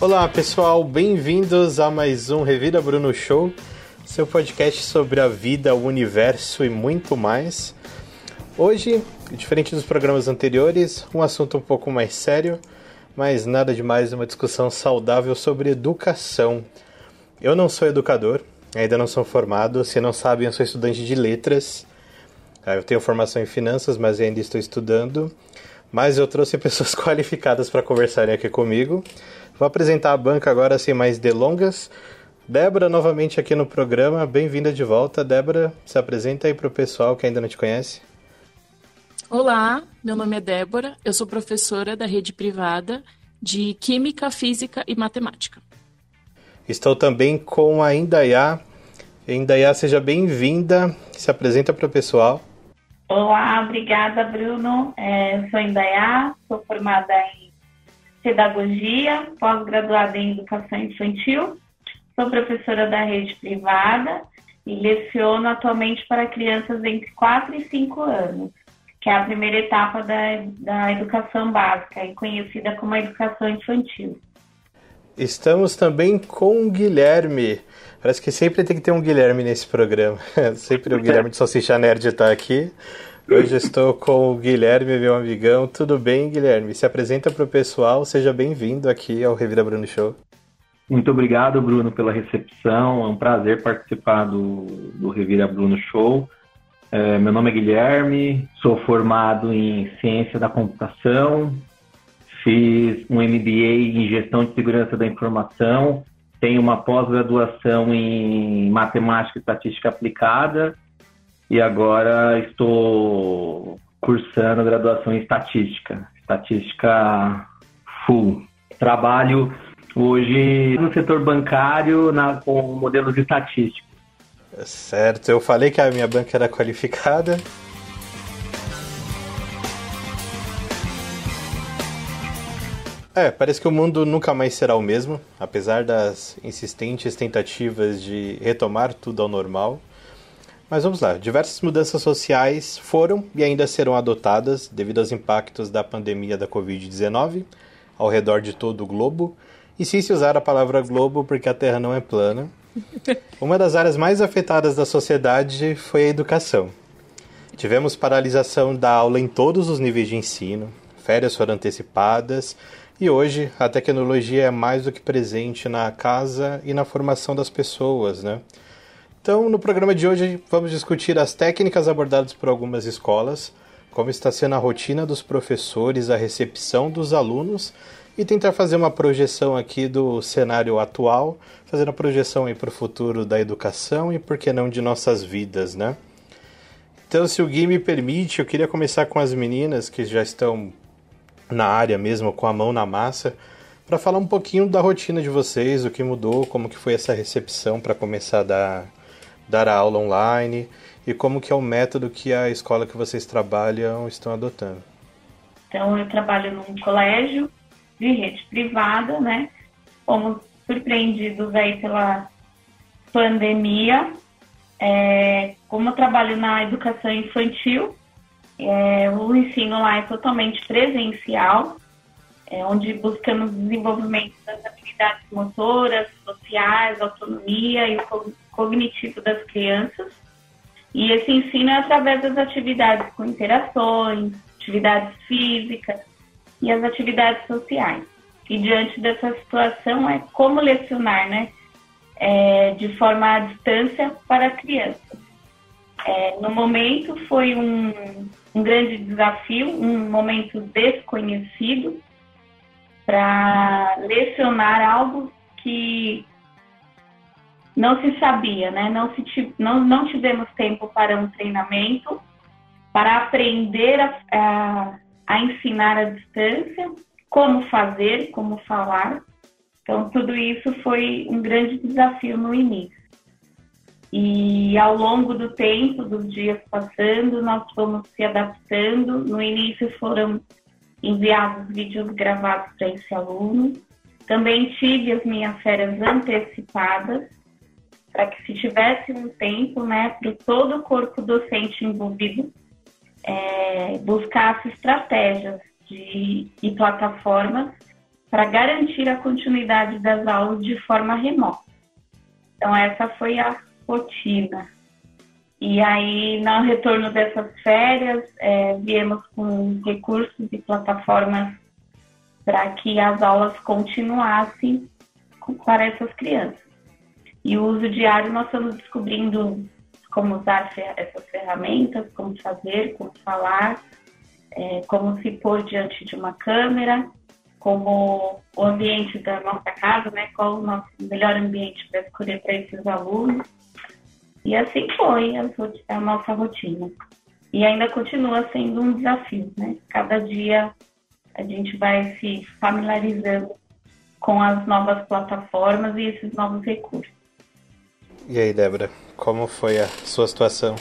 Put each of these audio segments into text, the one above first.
Olá pessoal, bem-vindos a mais um Revira Bruno Show, seu podcast sobre a vida, o universo e muito mais. Hoje, diferente dos programas anteriores, um assunto um pouco mais sério, mas nada demais, uma discussão saudável sobre educação. Eu não sou educador, ainda não sou formado, se não sabem, eu sou estudante de letras. Ah, eu tenho formação em finanças, mas ainda estou estudando. Mas eu trouxe pessoas qualificadas para conversarem aqui comigo. Vou apresentar a banca agora sem mais delongas. Débora, novamente aqui no programa, bem-vinda de volta. Débora, se apresenta aí para o pessoal que ainda não te conhece. Olá, meu nome é Débora, eu sou professora da rede privada de Química, Física e Matemática. Estou também com a Indaiá. Indaiá, seja bem-vinda. Se apresenta para o pessoal. Olá, obrigada, Bruno. É, sou Indaiá, sou formada em pedagogia, pós-graduada em educação infantil, sou professora da rede privada e leciono atualmente para crianças entre 4 e 5 anos, que é a primeira etapa da, da educação básica, conhecida como a educação infantil. Estamos também com o Guilherme. Parece que sempre tem que ter um Guilherme nesse programa. sempre o Guilherme de Salsicha Nerd está aqui. Hoje estou com o Guilherme, meu amigão. Tudo bem, Guilherme? Se apresenta para o pessoal, seja bem-vindo aqui ao Revira Bruno Show. Muito obrigado, Bruno, pela recepção. É um prazer participar do, do Revira Bruno Show. É, meu nome é Guilherme, sou formado em Ciência da Computação, fiz um MBA em Gestão de Segurança da Informação, tenho uma pós-graduação em Matemática e Estatística Aplicada e agora estou cursando graduação em estatística, estatística full. Trabalho hoje no setor bancário na, com modelos estatísticos. Certo, eu falei que a minha banca era qualificada. É, parece que o mundo nunca mais será o mesmo, apesar das insistentes tentativas de retomar tudo ao normal. Mas vamos lá, diversas mudanças sociais foram e ainda serão adotadas devido aos impactos da pandemia da Covid-19 ao redor de todo o globo. E sim se usar a palavra globo porque a Terra não é plana. Uma das áreas mais afetadas da sociedade foi a educação. Tivemos paralisação da aula em todos os níveis de ensino, férias foram antecipadas e hoje a tecnologia é mais do que presente na casa e na formação das pessoas, né? Então, no programa de hoje, vamos discutir as técnicas abordadas por algumas escolas, como está sendo a rotina dos professores, a recepção dos alunos e tentar fazer uma projeção aqui do cenário atual, fazer uma projeção aí para o futuro da educação e, por que não, de nossas vidas, né? Então, se o Gui me permite, eu queria começar com as meninas que já estão na área mesmo, com a mão na massa, para falar um pouquinho da rotina de vocês, o que mudou, como que foi essa recepção para começar a dar dar a aula online e como que é o método que a escola que vocês trabalham estão adotando. Então, eu trabalho num colégio de rede privada, né? Fomos surpreendidos aí pela pandemia. É, como eu trabalho na educação infantil, é, o ensino lá é totalmente presencial, é, onde buscamos desenvolvimento das habilidades motoras, sociais, autonomia e cognitivo das crianças. E esse ensino é através das atividades com interações, atividades físicas e as atividades sociais. E diante dessa situação é como lecionar, né? É, de forma à distância para a criança. É, no momento foi um, um grande desafio, um momento desconhecido para lecionar algo que não se sabia, né? Não, se, não, não tivemos tempo para um treinamento, para aprender a, a, a ensinar à distância, como fazer, como falar. Então, tudo isso foi um grande desafio no início. E ao longo do tempo, dos dias passando, nós fomos se adaptando. No início foram enviados vídeos gravados para esse aluno. Também tive as minhas férias antecipadas, para que se tivesse um tempo, né, para todo o corpo docente envolvido é, buscasse estratégias de, e plataformas para garantir a continuidade das aulas de forma remota. Então, essa foi a rotina. E aí, no retorno dessas férias, é, viemos com recursos e plataformas para que as aulas continuassem para essas crianças. E o uso diário, nós estamos descobrindo como usar essas ferramentas, como fazer, como falar, é, como se pôr diante de uma câmera, como o ambiente da nossa casa, né? Qual o nosso melhor ambiente para escolher para esses alunos. E assim foi a, a nossa rotina. E ainda continua sendo um desafio, né? Cada dia a gente vai se familiarizando com as novas plataformas e esses novos recursos. E aí, Débora, como foi a sua situação?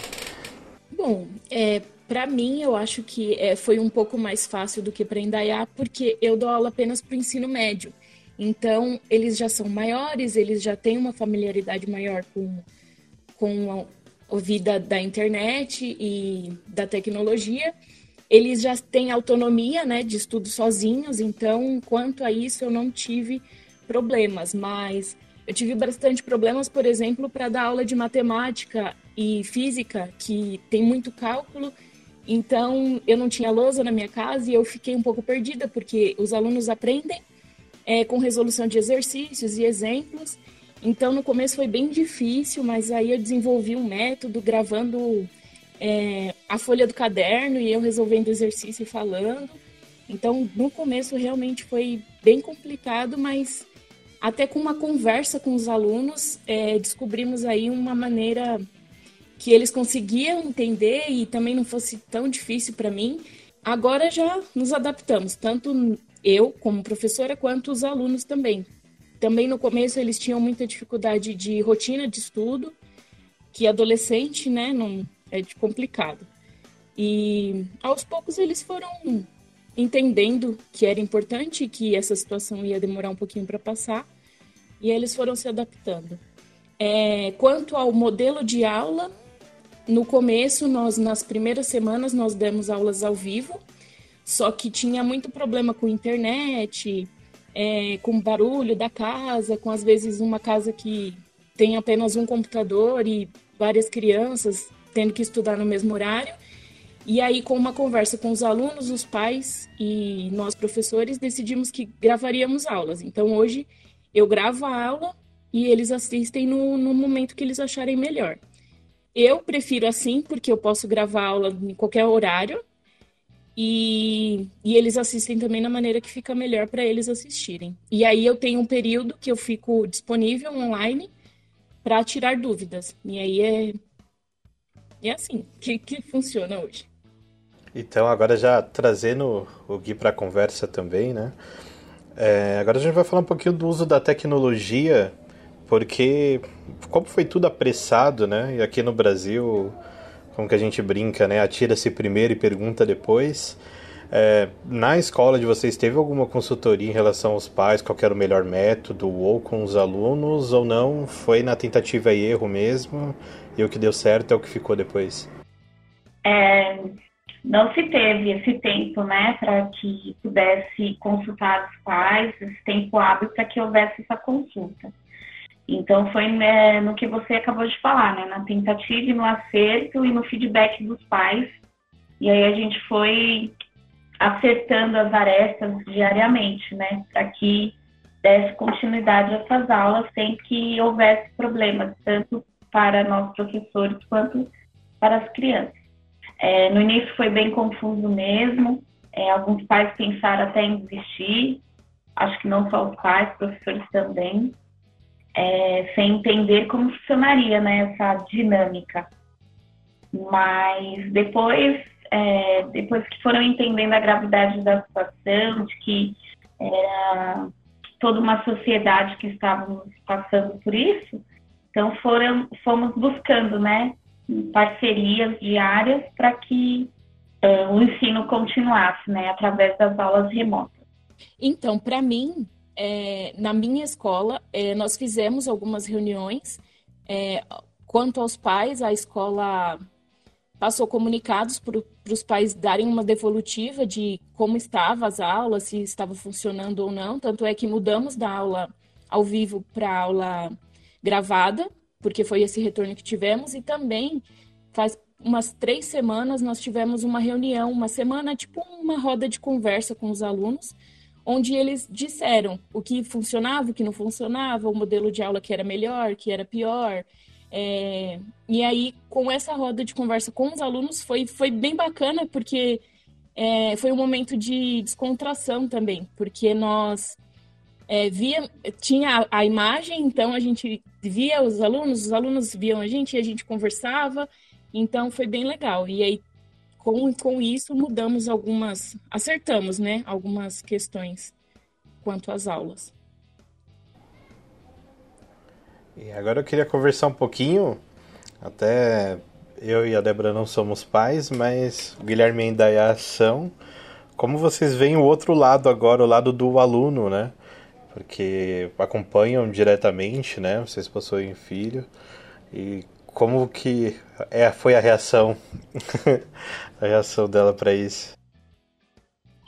Bom, é, para mim, eu acho que é, foi um pouco mais fácil do que para Indaiá, porque eu dou aula apenas para o ensino médio. Então, eles já são maiores, eles já têm uma familiaridade maior com, com a, vida da internet e da tecnologia. Eles já têm autonomia né, de estudo sozinhos, então, quanto a isso, eu não tive problemas, mas eu tive bastante problemas, por exemplo, para dar aula de matemática e física, que tem muito cálculo. Então, eu não tinha lousa na minha casa e eu fiquei um pouco perdida, porque os alunos aprendem é, com resolução de exercícios e exemplos. Então, no começo foi bem difícil, mas aí eu desenvolvi um método gravando é, a folha do caderno e eu resolvendo exercício e falando. Então, no começo realmente foi bem complicado, mas até com uma conversa com os alunos, é, descobrimos aí uma maneira que eles conseguiam entender e também não fosse tão difícil para mim. Agora já nos adaptamos, tanto eu como professora quanto os alunos também. Também no começo eles tinham muita dificuldade de rotina de estudo, que adolescente, né, não é complicado. E aos poucos eles foram entendendo que era importante que essa situação ia demorar um pouquinho para passar e eles foram se adaptando. É, quanto ao modelo de aula, no começo, nós nas primeiras semanas nós demos aulas ao vivo, só que tinha muito problema com internet, é, com barulho da casa, com às vezes uma casa que tem apenas um computador e várias crianças tendo que estudar no mesmo horário. E aí, com uma conversa com os alunos, os pais e nós professores, decidimos que gravaríamos aulas. Então, hoje eu gravo a aula e eles assistem no, no momento que eles acharem melhor. Eu prefiro assim, porque eu posso gravar aula em qualquer horário e, e eles assistem também na maneira que fica melhor para eles assistirem. E aí eu tenho um período que eu fico disponível online para tirar dúvidas. E aí é, é assim que, que funciona hoje. Então, agora já trazendo o Gui para a conversa também, né? É, agora a gente vai falar um pouquinho do uso da tecnologia, porque como foi tudo apressado, né? E aqui no Brasil, como que a gente brinca, né? Atira-se primeiro e pergunta depois. É, na escola de vocês, teve alguma consultoria em relação aos pais, qual era o melhor método, ou com os alunos, ou não? Foi na tentativa e erro mesmo, e o que deu certo é o que ficou depois? É, não se teve esse tempo, né, para que pudesse consultar os pais, esse tempo hábil para que houvesse essa consulta. Então foi né, no que você acabou de falar, né, na tentativa e no acerto e no feedback dos pais. E aí a gente foi acertando as arestas diariamente, né, para que desse continuidade a essas aulas sem que houvesse problemas, tanto para nós professores quanto para as crianças. É, no início foi bem confuso mesmo, é, alguns pais pensaram até em desistir, acho que não só os pais, professores também, é, sem entender como funcionaria né, essa dinâmica. Mas depois, é, depois que foram entendendo a gravidade da situação, de que era toda uma sociedade que estávamos passando por isso, então foram, fomos buscando, né, parcerias diárias para que uh, o ensino continuasse, né, através das aulas remotas. Então, para mim, é, na minha escola, é, nós fizemos algumas reuniões. É, quanto aos pais, a escola passou comunicados para os pais darem uma devolutiva de como estavam as aulas, se estava funcionando ou não. Tanto é que mudamos da aula ao vivo para aula gravada, porque foi esse retorno que tivemos, e também faz umas três semanas nós tivemos uma reunião, uma semana, tipo uma roda de conversa com os alunos, onde eles disseram o que funcionava, o que não funcionava, o modelo de aula que era melhor, que era pior. É... E aí, com essa roda de conversa com os alunos, foi, foi bem bacana, porque é, foi um momento de descontração também, porque nós é, via, tinha a, a, imagem, então a gente via os alunos, os alunos viam a gente e a gente conversava, então foi bem legal. E aí, com, com isso, mudamos algumas, acertamos, né, algumas questões quanto às aulas. E agora eu queria conversar um pouquinho, até eu e a Débora não somos pais, mas o Guilherme e Indaiá são. Como vocês veem o outro lado agora, o lado do aluno, né? Porque acompanham diretamente, né? Vocês possuem filho. E como que é, foi a reação, a reação dela para isso?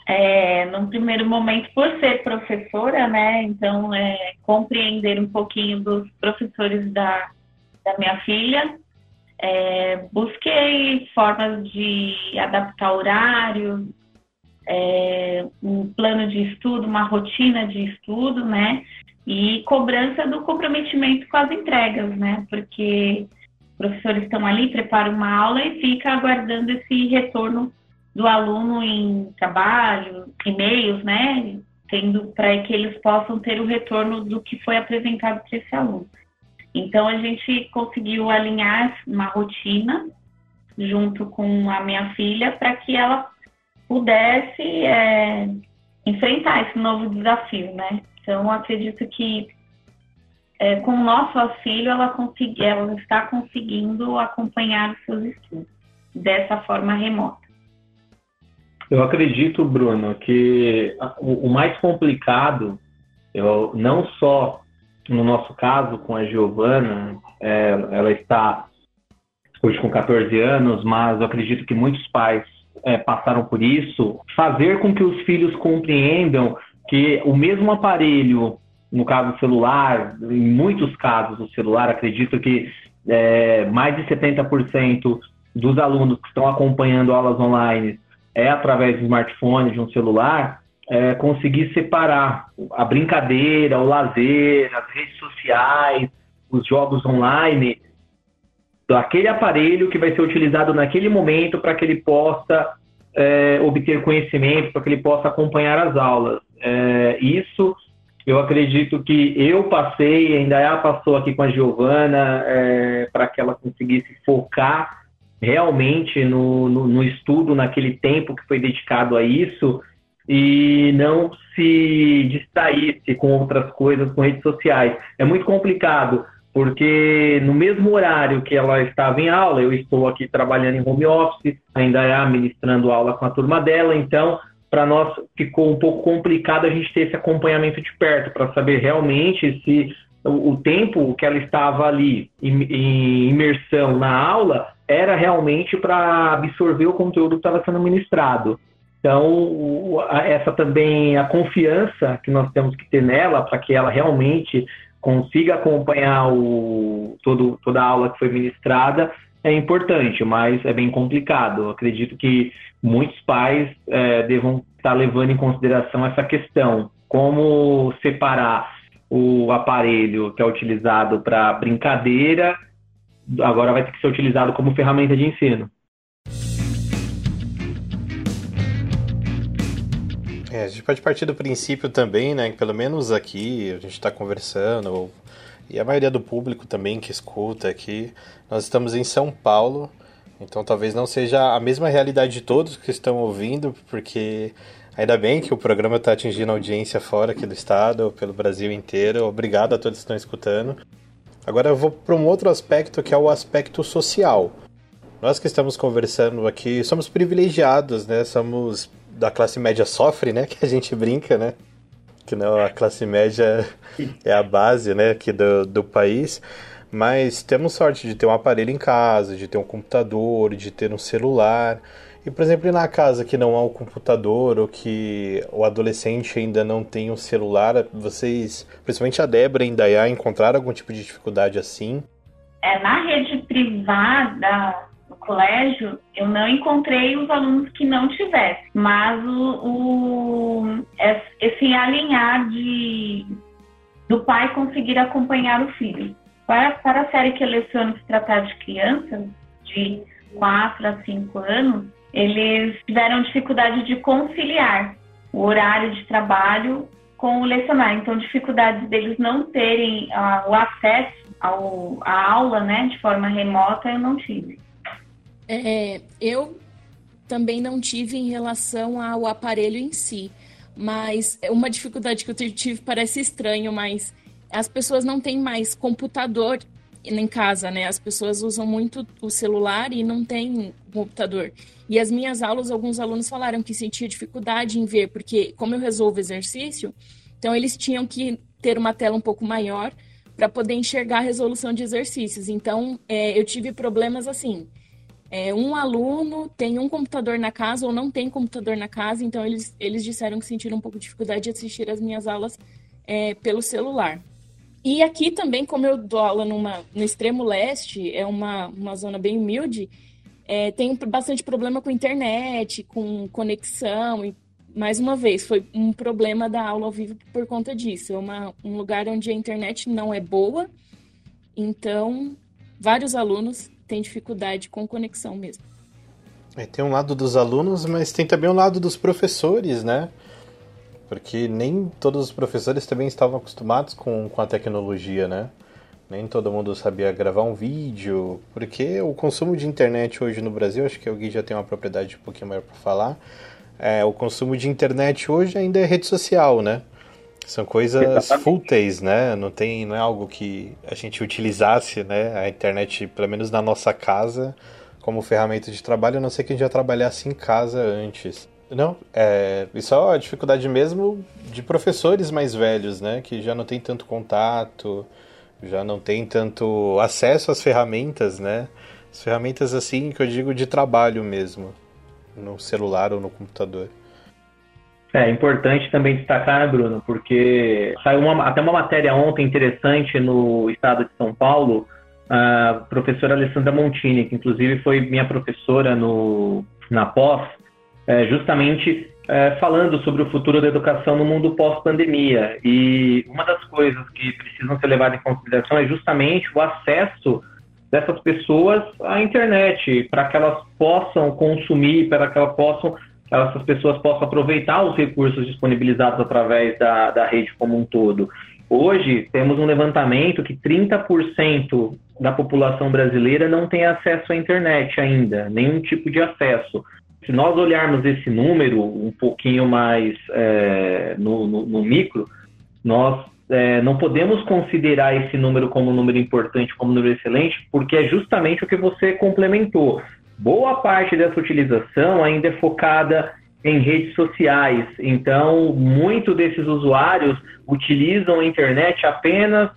É, num primeiro momento, por ser professora, né, então é, compreender um pouquinho dos professores da, da minha filha, é, busquei formas de adaptar horário, é, um plano de estudo, uma rotina de estudo, né, e cobrança do comprometimento com as entregas, né, porque professores estão ali, preparam uma aula e fica aguardando esse retorno do aluno em trabalho, e-mails, né? Tendo para que eles possam ter o retorno do que foi apresentado para esse aluno. Então a gente conseguiu alinhar uma rotina junto com a minha filha para que ela pudesse é, enfrentar esse novo desafio, né? Então acredito que é, com o nosso auxílio, ela, consegui, ela está conseguindo acompanhar os seus estudos dessa forma remota. Eu acredito, Bruno, que o, mais complicado, eu, não só no nosso caso com a Giovana, é, ela está hoje com 14 anos, mas eu acredito que muitos pais é, passaram por isso, fazer com que os filhos compreendam que o mesmo aparelho no caso celular, em muitos casos o celular, acredito que é, mais de 70% dos alunos que estão acompanhando aulas online é através do smartphone, de um celular, é, conseguir separar a brincadeira, o lazer, as redes sociais, os jogos online, daquele aparelho que vai ser utilizado naquele momento para que ele possa é, obter conhecimento, para que ele possa acompanhar as aulas. É, isso eu acredito que eu passei, ainda ela passou aqui com a Giovana, é, para que ela conseguisse focar realmente no, no, no, estudo, naquele tempo que foi dedicado a isso, e não se distraísse com outras coisas, com redes sociais. É muito complicado, porque no mesmo horário que ela estava em aula, eu estou aqui trabalhando em home office, ainda é ministrando aula com a turma dela, então para nós ficou um pouco complicado a gente ter esse acompanhamento de perto, para saber realmente se o, tempo que ela estava ali em, em imersão na aula era realmente para absorver o conteúdo que estava sendo ministrado. Então, essa também, a confiança que nós temos que ter nela, para que ela realmente consiga acompanhar o, todo, toda a aula que foi ministrada, é importante, mas é bem complicado. Eu acredito que muitos pais é, devam estar levando em consideração essa questão, como separar o aparelho que é utilizado para brincadeira, agora vai ter que ser utilizado como ferramenta de ensino. É, a gente pode partir do princípio também, né, que pelo menos aqui a gente está conversando, ou e a maioria do público também que escuta aqui, nós estamos em São Paulo, então talvez não seja a mesma realidade de todos que estão ouvindo, porque ainda bem que o programa está atingindo audiência fora aqui do estado, pelo Brasil inteiro. Obrigado a todos que estão escutando. Agora eu vou para um outro aspecto que é o aspecto social. Nós que estamos conversando aqui somos privilegiados, né? Somos da classe média sofre, né? Que a gente brinca, né? Que não a classe média é a base né, aqui do, do país. mas temos sorte de ter um aparelho em casa, de ter um computador, de ter um celular. E, por exemplo, na casa que não há um computador ou que o adolescente ainda não tem um celular, vocês, principalmente a Débora e a Indaiá, encontraram algum tipo de dificuldade assim? É, na rede privada colégio, eu não encontrei os alunos que não tivessem, mas o, o esse alinhar de do pai conseguir acompanhar o filho. Para, para a série que eu leciono se tratar de crianças de 4 a 5 anos, eles tiveram dificuldade de conciliar o horário de trabalho com o lecionar. Então, dificuldades deles não terem uh, o acesso ao, à aula né, de forma remota, eu não tive. É, eu também não tive em relação ao aparelho em si, mas uma dificuldade que eu tive parece estranho, mas as pessoas não têm mais computador em casa, né? As pessoas usam muito o celular e não tem computador. E as minhas aulas, alguns alunos falaram que sentia dificuldade em ver, porque como eu resolvo exercício, então eles tinham que ter uma tela um pouco maior para poder enxergar a resolução de exercícios. Então, é, eu tive problemas assim. É, um aluno tem um computador na casa ou não tem computador na casa, então eles, eles disseram que sentiram um pouco de dificuldade de assistir as minhas aulas é, pelo celular. E aqui também, como eu dou aula numa, no extremo leste, é uma, uma zona bem humilde, é, tem bastante problema com internet, com conexão. E, mais uma vez, foi um problema da aula ao vivo por conta disso. É uma, um lugar onde a internet não é boa, então vários alunos têm dificuldade com conexão mesmo. É, tem um lado dos alunos, mas tem também um lado dos professores, né? Porque nem todos os professores também estavam acostumados com, com a tecnologia, né? Nem todo mundo sabia gravar um vídeo, porque o consumo de internet hoje no Brasil, acho que o Gui já tem uma propriedade um pouquinho maior para falar, é, o consumo de internet hoje ainda é rede social, né? São coisas fúteis, né? Não tem, não é algo que a gente utilizasse, né? A internet, pelo menos na nossa casa, como ferramenta de trabalho, a não ser que a gente já trabalhasse em casa antes. Não, é, isso é a dificuldade mesmo de professores mais velhos, né? Que já não tem tanto contato, já não tem tanto acesso às ferramentas, né? As ferramentas assim que eu digo de trabalho mesmo, no celular ou no computador. É importante também destacar, né, Bruno, porque saiu uma, até uma matéria ontem interessante no estado de São Paulo, a professora Alessandra Montini, que inclusive foi minha professora no, na pós, é, justamente é, falando sobre o futuro da educação no mundo pós-pandemia. E uma das coisas que precisam ser levadas em consideração é justamente o acesso dessas pessoas à internet, para que elas possam consumir, para que elas possam essas pessoas possam aproveitar os recursos disponibilizados através da, da rede como um todo. Hoje, temos um levantamento que 30% da população brasileira não tem acesso à internet ainda, nenhum tipo de acesso. Se nós olharmos esse número um pouquinho mais é, no, no, no, micro, nós é, não podemos considerar esse número como um número importante, como um número excelente, porque é justamente o que você complementou. Boa parte dessa utilização ainda é focada em redes sociais. Então, muito desses usuários utilizam a internet apenas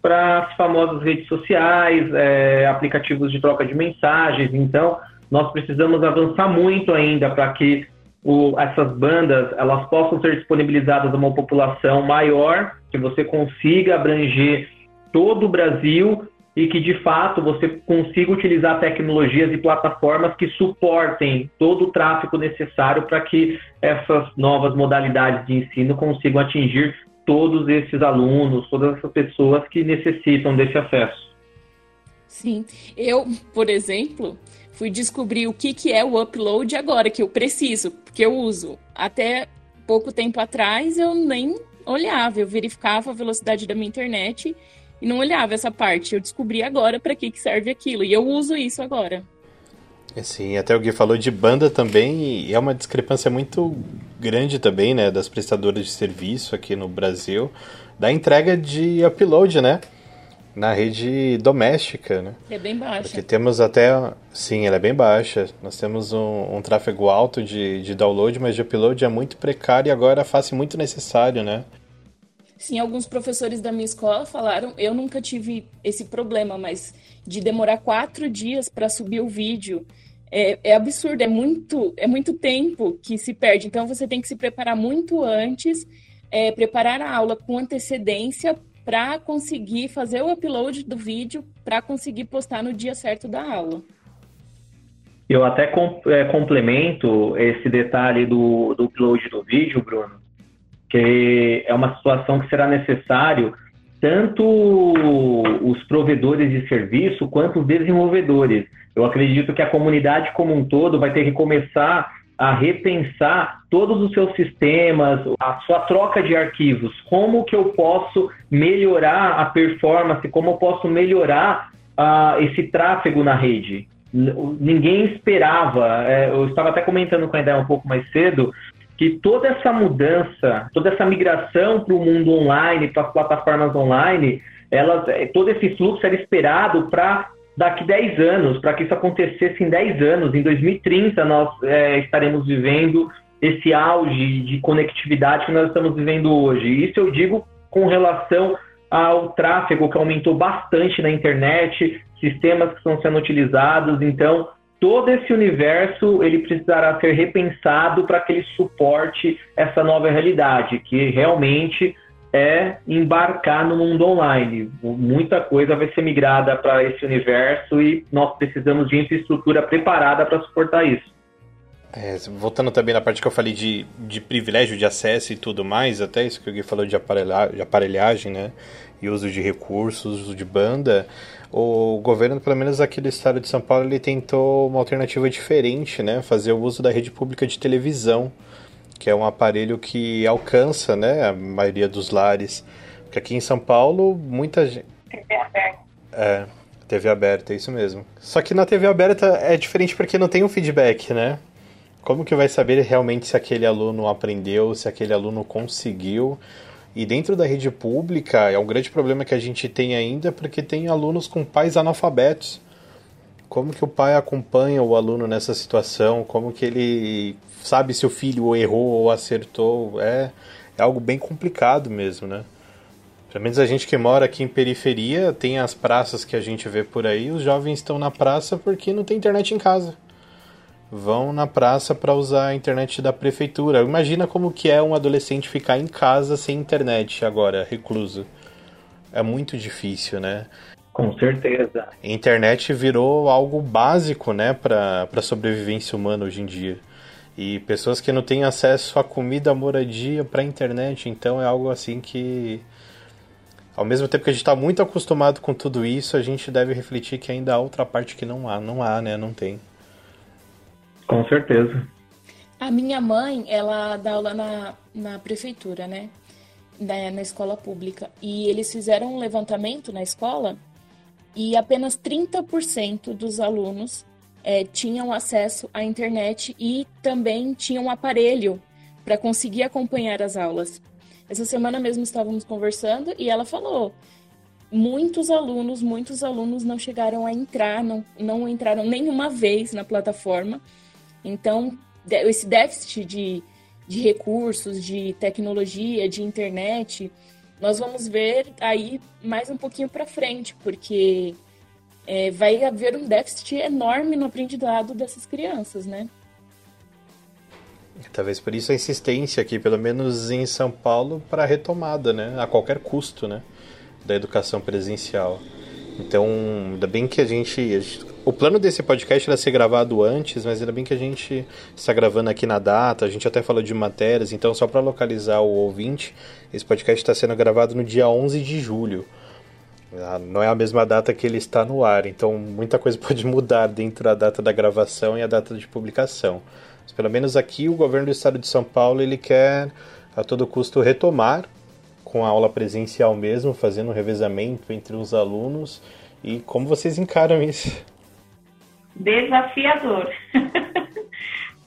para as famosas redes sociais, é, aplicativos de troca de mensagens. Então, nós precisamos avançar muito ainda para que o, essas bandas elas possam ser disponibilizadas a uma população maior, que você consiga abranger todo o Brasil e que de fato você consiga utilizar tecnologias e plataformas que suportem todo o tráfego necessário para que essas novas modalidades de ensino consigam atingir todos esses alunos, todas essas pessoas que necessitam desse acesso. Sim, eu, por exemplo, fui descobrir o que, que é o upload agora, que eu preciso, porque eu uso. Até pouco tempo atrás eu nem olhava, eu verificava a velocidade da minha internet e não olhava essa parte. Eu descobri agora para que, que serve aquilo e eu uso isso agora. É, sim, até o Gui falou de banda também, e é uma discrepância muito grande também, né, das prestadoras de serviço aqui no Brasil, da entrega de upload, né? na rede doméstica, né? É bem baixa. Porque temos até, sim, ela é bem baixa. Nós temos um, um tráfego alto de, de download, mas de upload é muito precário e agora faz muito necessário, né? Sim, alguns professores da minha escola falaram, eu nunca tive esse problema, mas de demorar quatro dias para subir o vídeo é, é, absurdo, é muito, é muito tempo que se perde. Então você tem que se preparar muito antes, é, preparar a aula com antecedência para conseguir fazer o upload do vídeo para conseguir postar no dia certo da aula. Eu até é, complemento esse detalhe do, do upload do vídeo, Bruno, que é uma situação que será necessário tanto os provedores de serviço quanto os desenvolvedores. Eu acredito que a comunidade como um todo vai ter que começar a repensar todos os seus sistemas, a sua troca de arquivos, como que eu posso melhorar a performance, como eu posso melhorar uh, esse tráfego na rede. Ninguém esperava, é, eu estava até comentando com a ideia um pouco mais cedo, que toda essa mudança, toda essa migração para o mundo online, para as plataformas online, elas, é, todo esse fluxo era esperado para daqui 10 anos, para que isso acontecesse em 10 anos. Em 2030, nós é, estaremos vivendo esse auge de conectividade que nós estamos vivendo hoje. Isso eu digo com relação ao tráfego que aumentou bastante na internet, sistemas que estão sendo utilizados. Então, todo esse universo ele precisará ser repensado para que ele suporte essa nova realidade, que realmente é embarcar no mundo online. Muita coisa vai ser migrada para esse universo e nós precisamos de infraestrutura preparada para suportar isso. É, voltando também na parte que eu falei de, de privilégio de acesso e tudo mais, até isso que o Gui falou de, de aparelhagem, né? E uso de recursos, uso de banda o governo, pelo menos aqui do estado de São Paulo, ele tentou uma alternativa diferente, né? Fazer o uso da rede pública de televisão, que é um aparelho que alcança, né, a maioria dos lares. Porque aqui em São Paulo, muita gente... TV aberta. É, TV aberta, é isso mesmo. Só que na TV aberta é diferente porque não tem um feedback, né? Como que vai saber realmente se aquele aluno aprendeu, se aquele aluno conseguiu e dentro da rede pública é um grande problema que a gente tem ainda porque tem alunos com pais analfabetos. Como que o pai acompanha o aluno nessa situação? Como que ele sabe se o filho errou ou acertou? É, é algo bem complicado mesmo, né? Pelo menos a gente que mora aqui em periferia tem as praças que a gente vê por aí. Os jovens estão na praça porque não tem internet em casa vão na praça para usar a internet da prefeitura. Imagina como que é um adolescente ficar em casa sem internet agora, recluso. É muito difícil, né? Com certeza. A internet virou algo básico, né, para a sobrevivência humana hoje em dia. E pessoas que não têm acesso a comida, a moradia para a internet, então é algo assim que ao mesmo tempo que a gente está muito acostumado com tudo isso, a gente deve refletir que ainda há outra parte que não há, não há, né, não tem. Com certeza. A minha mãe, ela dá aula na, na prefeitura, né? Na, na escola pública. E eles fizeram um levantamento na escola e apenas 30% dos alunos é, tinham acesso à internet e também tinham aparelho para conseguir acompanhar as aulas. Essa semana mesmo estávamos conversando e ela falou: muitos alunos, muitos alunos não chegaram a entrar, não, não entraram nenhuma vez na plataforma então, esse déficit de, de recursos, de tecnologia, de internet, nós vamos ver aí mais um pouquinho para frente, porque é, vai haver um déficit enorme no aprendizado dessas crianças, né? Talvez por isso a insistência aqui, pelo menos em São Paulo, para retomada, né? A qualquer custo, né? Da educação presencial. Então, ainda bem que a gente, a gente o plano desse podcast era ser gravado antes, mas ainda bem que a gente está gravando aqui na data, a gente até falou de matérias, então só para localizar o ouvinte, esse podcast está sendo gravado no dia 11 de julho. Ah, não é a mesma data que ele está no ar, então muita coisa pode mudar dentro da data da gravação e a data de publicação. Mas pelo menos aqui o governo do estado de São Paulo ele quer a todo custo retomar com a aula presencial mesmo, fazendo um revezamento entre os alunos. E como vocês encaram isso? Desafiador.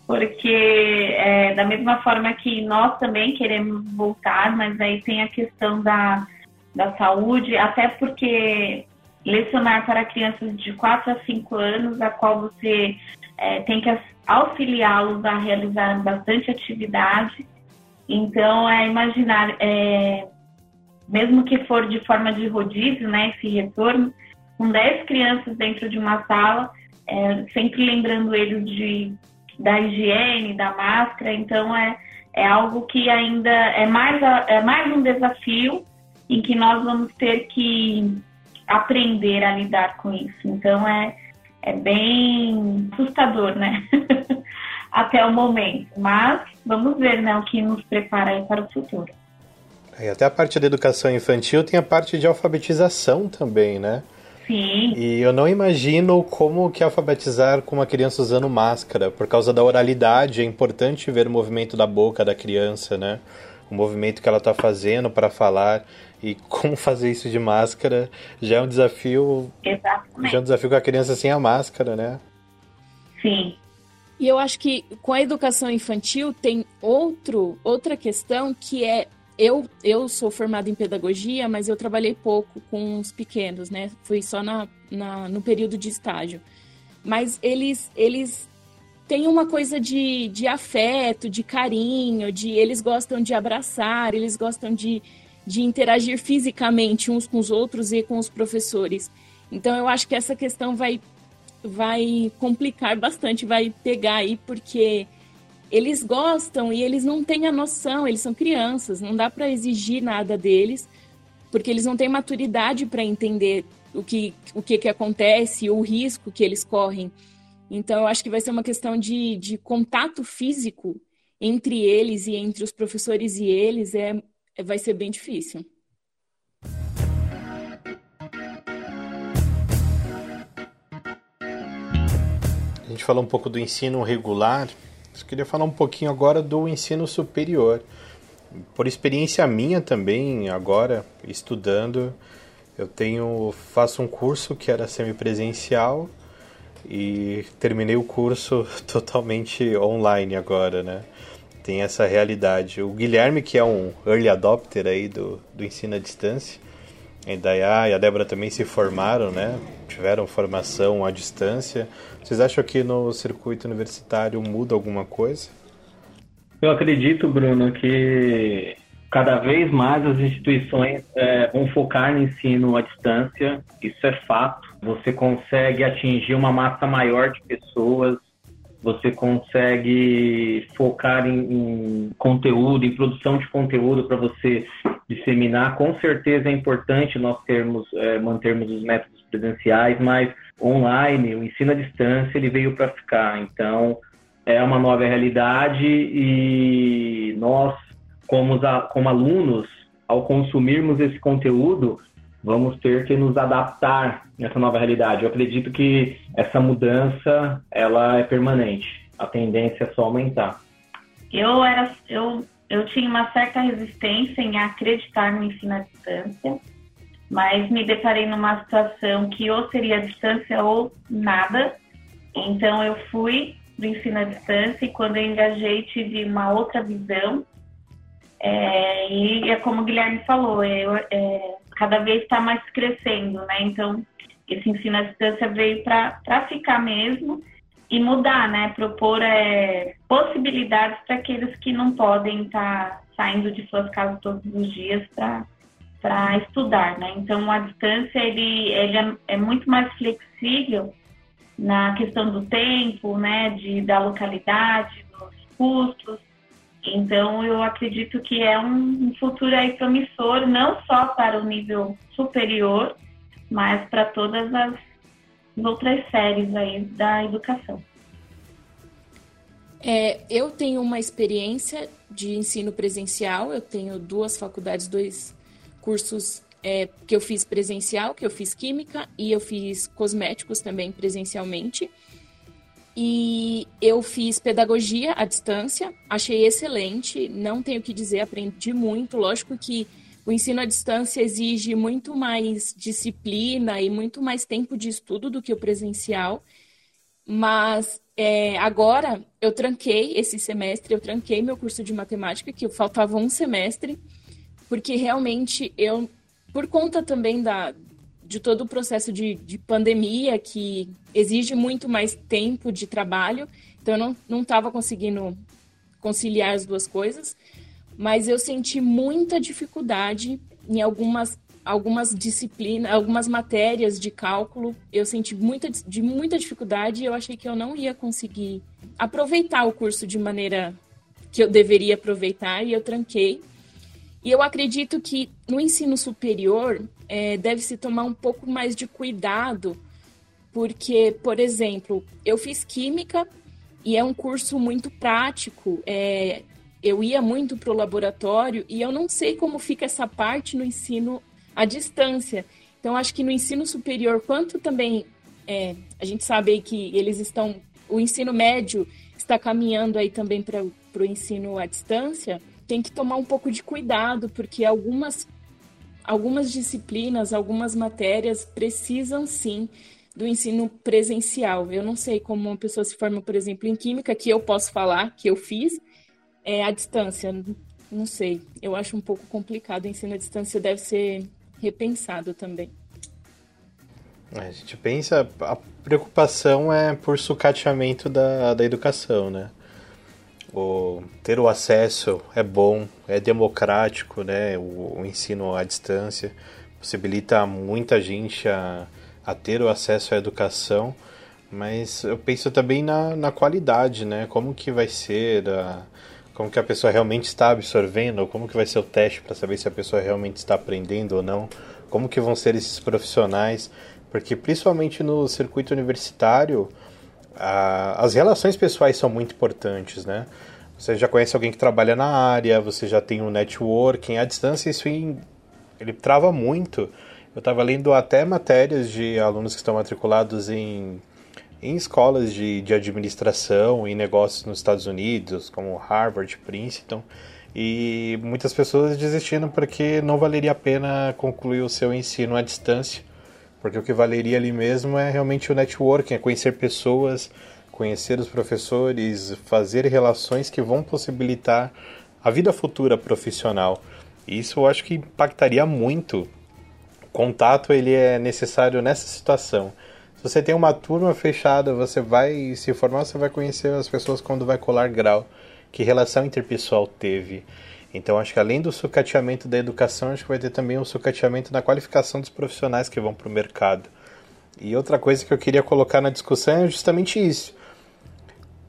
Porque é, da mesma forma que nós também queremos voltar, mas aí tem a questão da, da saúde, até porque lecionar para crianças de 4 a 5 anos, a qual você é, tem que auxiliá-los a realizar bastante atividade. Então, é imaginar é, mesmo que for de forma de rodízio, né, esse retorno, com 10 crianças dentro de uma sala, é, sempre lembrando eles de, da higiene, da máscara, então é, é algo que ainda é mais, é mais um desafio em que nós vamos ter que aprender a lidar com isso. Então é, é bem assustador, né? Até o momento. Mas vamos ver né, o que nos prepara para o futuro. E até a parte da educação infantil tem a parte de alfabetização também, né? Sim. E eu não imagino como que alfabetizar com uma criança usando máscara. Por causa da oralidade, é importante ver o movimento da boca da criança, né? O movimento que ela está fazendo para falar. E como fazer isso de máscara já é um desafio. Exatamente. Já é um desafio com a criança sem a máscara, né? Sim. E eu acho que com a educação infantil tem outro, outra questão que é eu, eu sou formada em pedagogia, mas eu trabalhei pouco com os pequenos, né? Fui só na, na, no período de estágio. Mas eles, eles têm uma coisa de, de afeto, de carinho, de eles gostam de abraçar, eles gostam de, de interagir fisicamente uns com os outros e com os professores. Então eu acho que essa questão vai, vai complicar bastante, vai pegar aí, porque eles gostam e eles não têm a noção, eles são crianças, não dá para exigir nada deles, porque eles não têm maturidade para entender o que, o que, que acontece, o risco que eles correm. Então, eu acho que vai ser uma questão de, de contato físico entre eles e entre os professores e eles, é, vai ser bem difícil. A gente falou um pouco do ensino regular, eu queria falar um pouquinho agora do ensino superior. Por experiência minha também, agora, estudando, eu tenho faço um curso que era semipresencial e terminei o curso totalmente online agora, né? Tem essa realidade. O Guilherme, que é um early adopter aí do, do ensino à distância, a Indaiá e a Débora também se formaram, né? Tiveram formação à distância. Vocês acham que no circuito universitário muda alguma coisa? Eu acredito, Bruno, que cada vez mais as instituições é, vão focar no ensino à distância. Isso é fato. Você consegue atingir uma massa maior de pessoas você consegue focar em, em, conteúdo, em produção de conteúdo para você disseminar. Com certeza é importante nós termos, é, mantermos os métodos presenciais, mas online, o ensino à distância, ele veio para ficar. Então, é uma nova realidade e nós, como, como alunos, ao consumirmos esse conteúdo, vamos ter que nos adaptar nessa nova realidade. Eu acredito que essa mudança ela é permanente. A tendência é só aumentar. Eu era eu eu tinha uma certa resistência em acreditar no ensino à distância, mas me deparei numa situação que ou seria a distância ou nada. Então eu fui do ensino à distância e quando eu engajei tive uma outra visão. É, e é como o Guilherme falou, eu, é, cada vez está mais crescendo, né? Então, esse ensino à distância veio para ficar mesmo e mudar, né? Propor é, possibilidades para aqueles que não podem estar tá saindo de suas casas todos os dias para estudar, né? Então, a distância ele, ele é, é, muito mais flexível na questão do tempo, né? De, da localidade, dos custos. Então, eu acredito que é um futuro aí promissor, não só para o nível superior, mas para todas as outras séries aí da educação. É, eu tenho uma experiência de ensino presencial, eu tenho duas faculdades, dois cursos é, que eu fiz presencial, que eu fiz química e eu fiz cosméticos também presencialmente. E eu fiz pedagogia à distância, achei excelente, não tenho o que dizer, aprendi muito. Lógico que o ensino à distância exige muito mais disciplina e muito mais tempo de estudo do que o presencial, mas é, agora eu tranquei esse semestre, eu tranquei meu curso de matemática, que faltava um semestre, porque realmente eu, por conta também da, de todo o processo de, de pandemia, que exige muito mais tempo de trabalho, então eu não estava conseguindo conciliar as duas coisas, mas eu senti muita dificuldade em algumas algumas disciplinas, algumas matérias de cálculo, eu senti muita, de muita dificuldade e eu achei que eu não ia conseguir aproveitar o curso de maneira que eu deveria aproveitar e eu tranquei. E eu acredito que no ensino superior é, deve se tomar um pouco mais de cuidado, porque, por exemplo, eu fiz química e é um curso muito prático. É, eu ia muito para o laboratório e eu não sei como fica essa parte no ensino à distância. Então, acho que no ensino superior, quanto também é, a gente sabe que eles estão, o ensino médio está caminhando aí também para o ensino à distância, tem que tomar um pouco de cuidado, porque algumas, algumas disciplinas, algumas matérias precisam sim do ensino presencial. Eu não sei como uma pessoa se forma, por exemplo, em química, que eu posso falar que eu fiz, é, à distância. Não sei. Eu acho um pouco complicado. O ensino à distância deve ser repensado também. A gente pensa, a preocupação é por sucateamento da, da educação, né? O, ter o acesso é bom, é democrático, né? O, o ensino à distância possibilita muita gente a, a ter o acesso à educação, mas eu penso também na, na qualidade, né? Como que vai ser a, como que a pessoa realmente está absorvendo, como que vai ser o teste para saber se a pessoa realmente está aprendendo ou não, como que vão ser esses profissionais, porque principalmente no circuito universitário, as relações pessoais são muito importantes, né? Você já conhece alguém que trabalha na área, você já tem um networking, à distância isso ele trava muito. Eu estava lendo até matérias de alunos que estão matriculados em em escolas de, de administração e negócios nos Estados Unidos, como Harvard, Princeton, e muitas pessoas desistindo porque não valeria a pena concluir o seu ensino à distância, porque o que valeria ali mesmo é realmente o networking, é conhecer pessoas, conhecer os professores, fazer relações que vão possibilitar a vida futura profissional. Isso eu acho que impactaria muito. O contato ele é necessário nessa situação você tem uma turma fechada, você vai se formar, você vai conhecer as pessoas quando vai colar grau. Que relação interpessoal teve? Então, acho que além do sucateamento da educação, acho que vai ter também um sucateamento na qualificação dos profissionais que vão para o mercado. E outra coisa que eu queria colocar na discussão é justamente isso.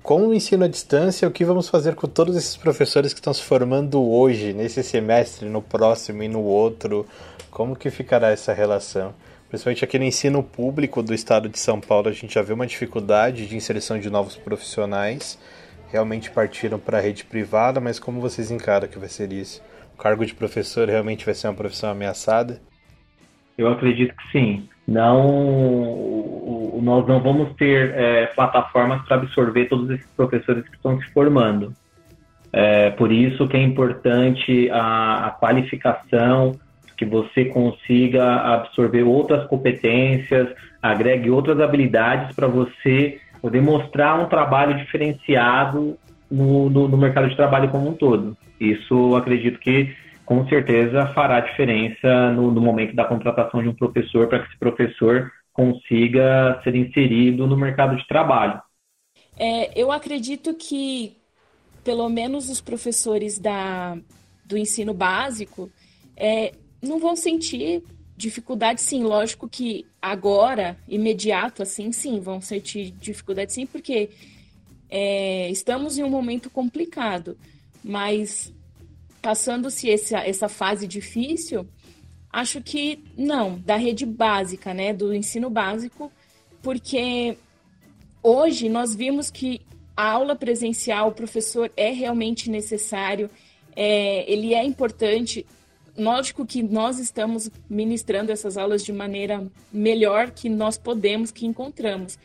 Com o ensino à distância, o que vamos fazer com todos esses professores que estão se formando hoje, nesse semestre, no próximo e no outro? Como que ficará essa relação? Principalmente aqui no ensino público do estado de São Paulo, a gente já vê uma dificuldade de inserção de novos profissionais. Realmente partiram para a rede privada, mas como vocês encaram que vai ser isso? O cargo de professor realmente vai ser uma profissão ameaçada? Eu acredito que sim. Não, nós não vamos ter é, plataformas para absorver todos esses professores que estão se formando. É, por isso que é importante a, a qualificação, que você consiga absorver outras competências, agregue outras habilidades para você poder mostrar um trabalho diferenciado no, no, no, mercado de trabalho como um todo. Isso acredito que com certeza fará diferença no, no momento da contratação de um professor para que esse professor consiga ser inserido no mercado de trabalho. É, eu acredito que pelo menos os professores da, do ensino básico é, não vão sentir dificuldade, sim. Lógico que agora, imediato, assim, sim, vão sentir dificuldade, sim, porque é, estamos em um momento complicado. Mas passando-se essa fase difícil, acho que não, da rede básica, né, do ensino básico, porque hoje nós vimos que a aula presencial, o professor é realmente necessário, é, ele é importante, lógico que nós estamos ministrando essas aulas de maneira melhor que nós podemos, que encontramos,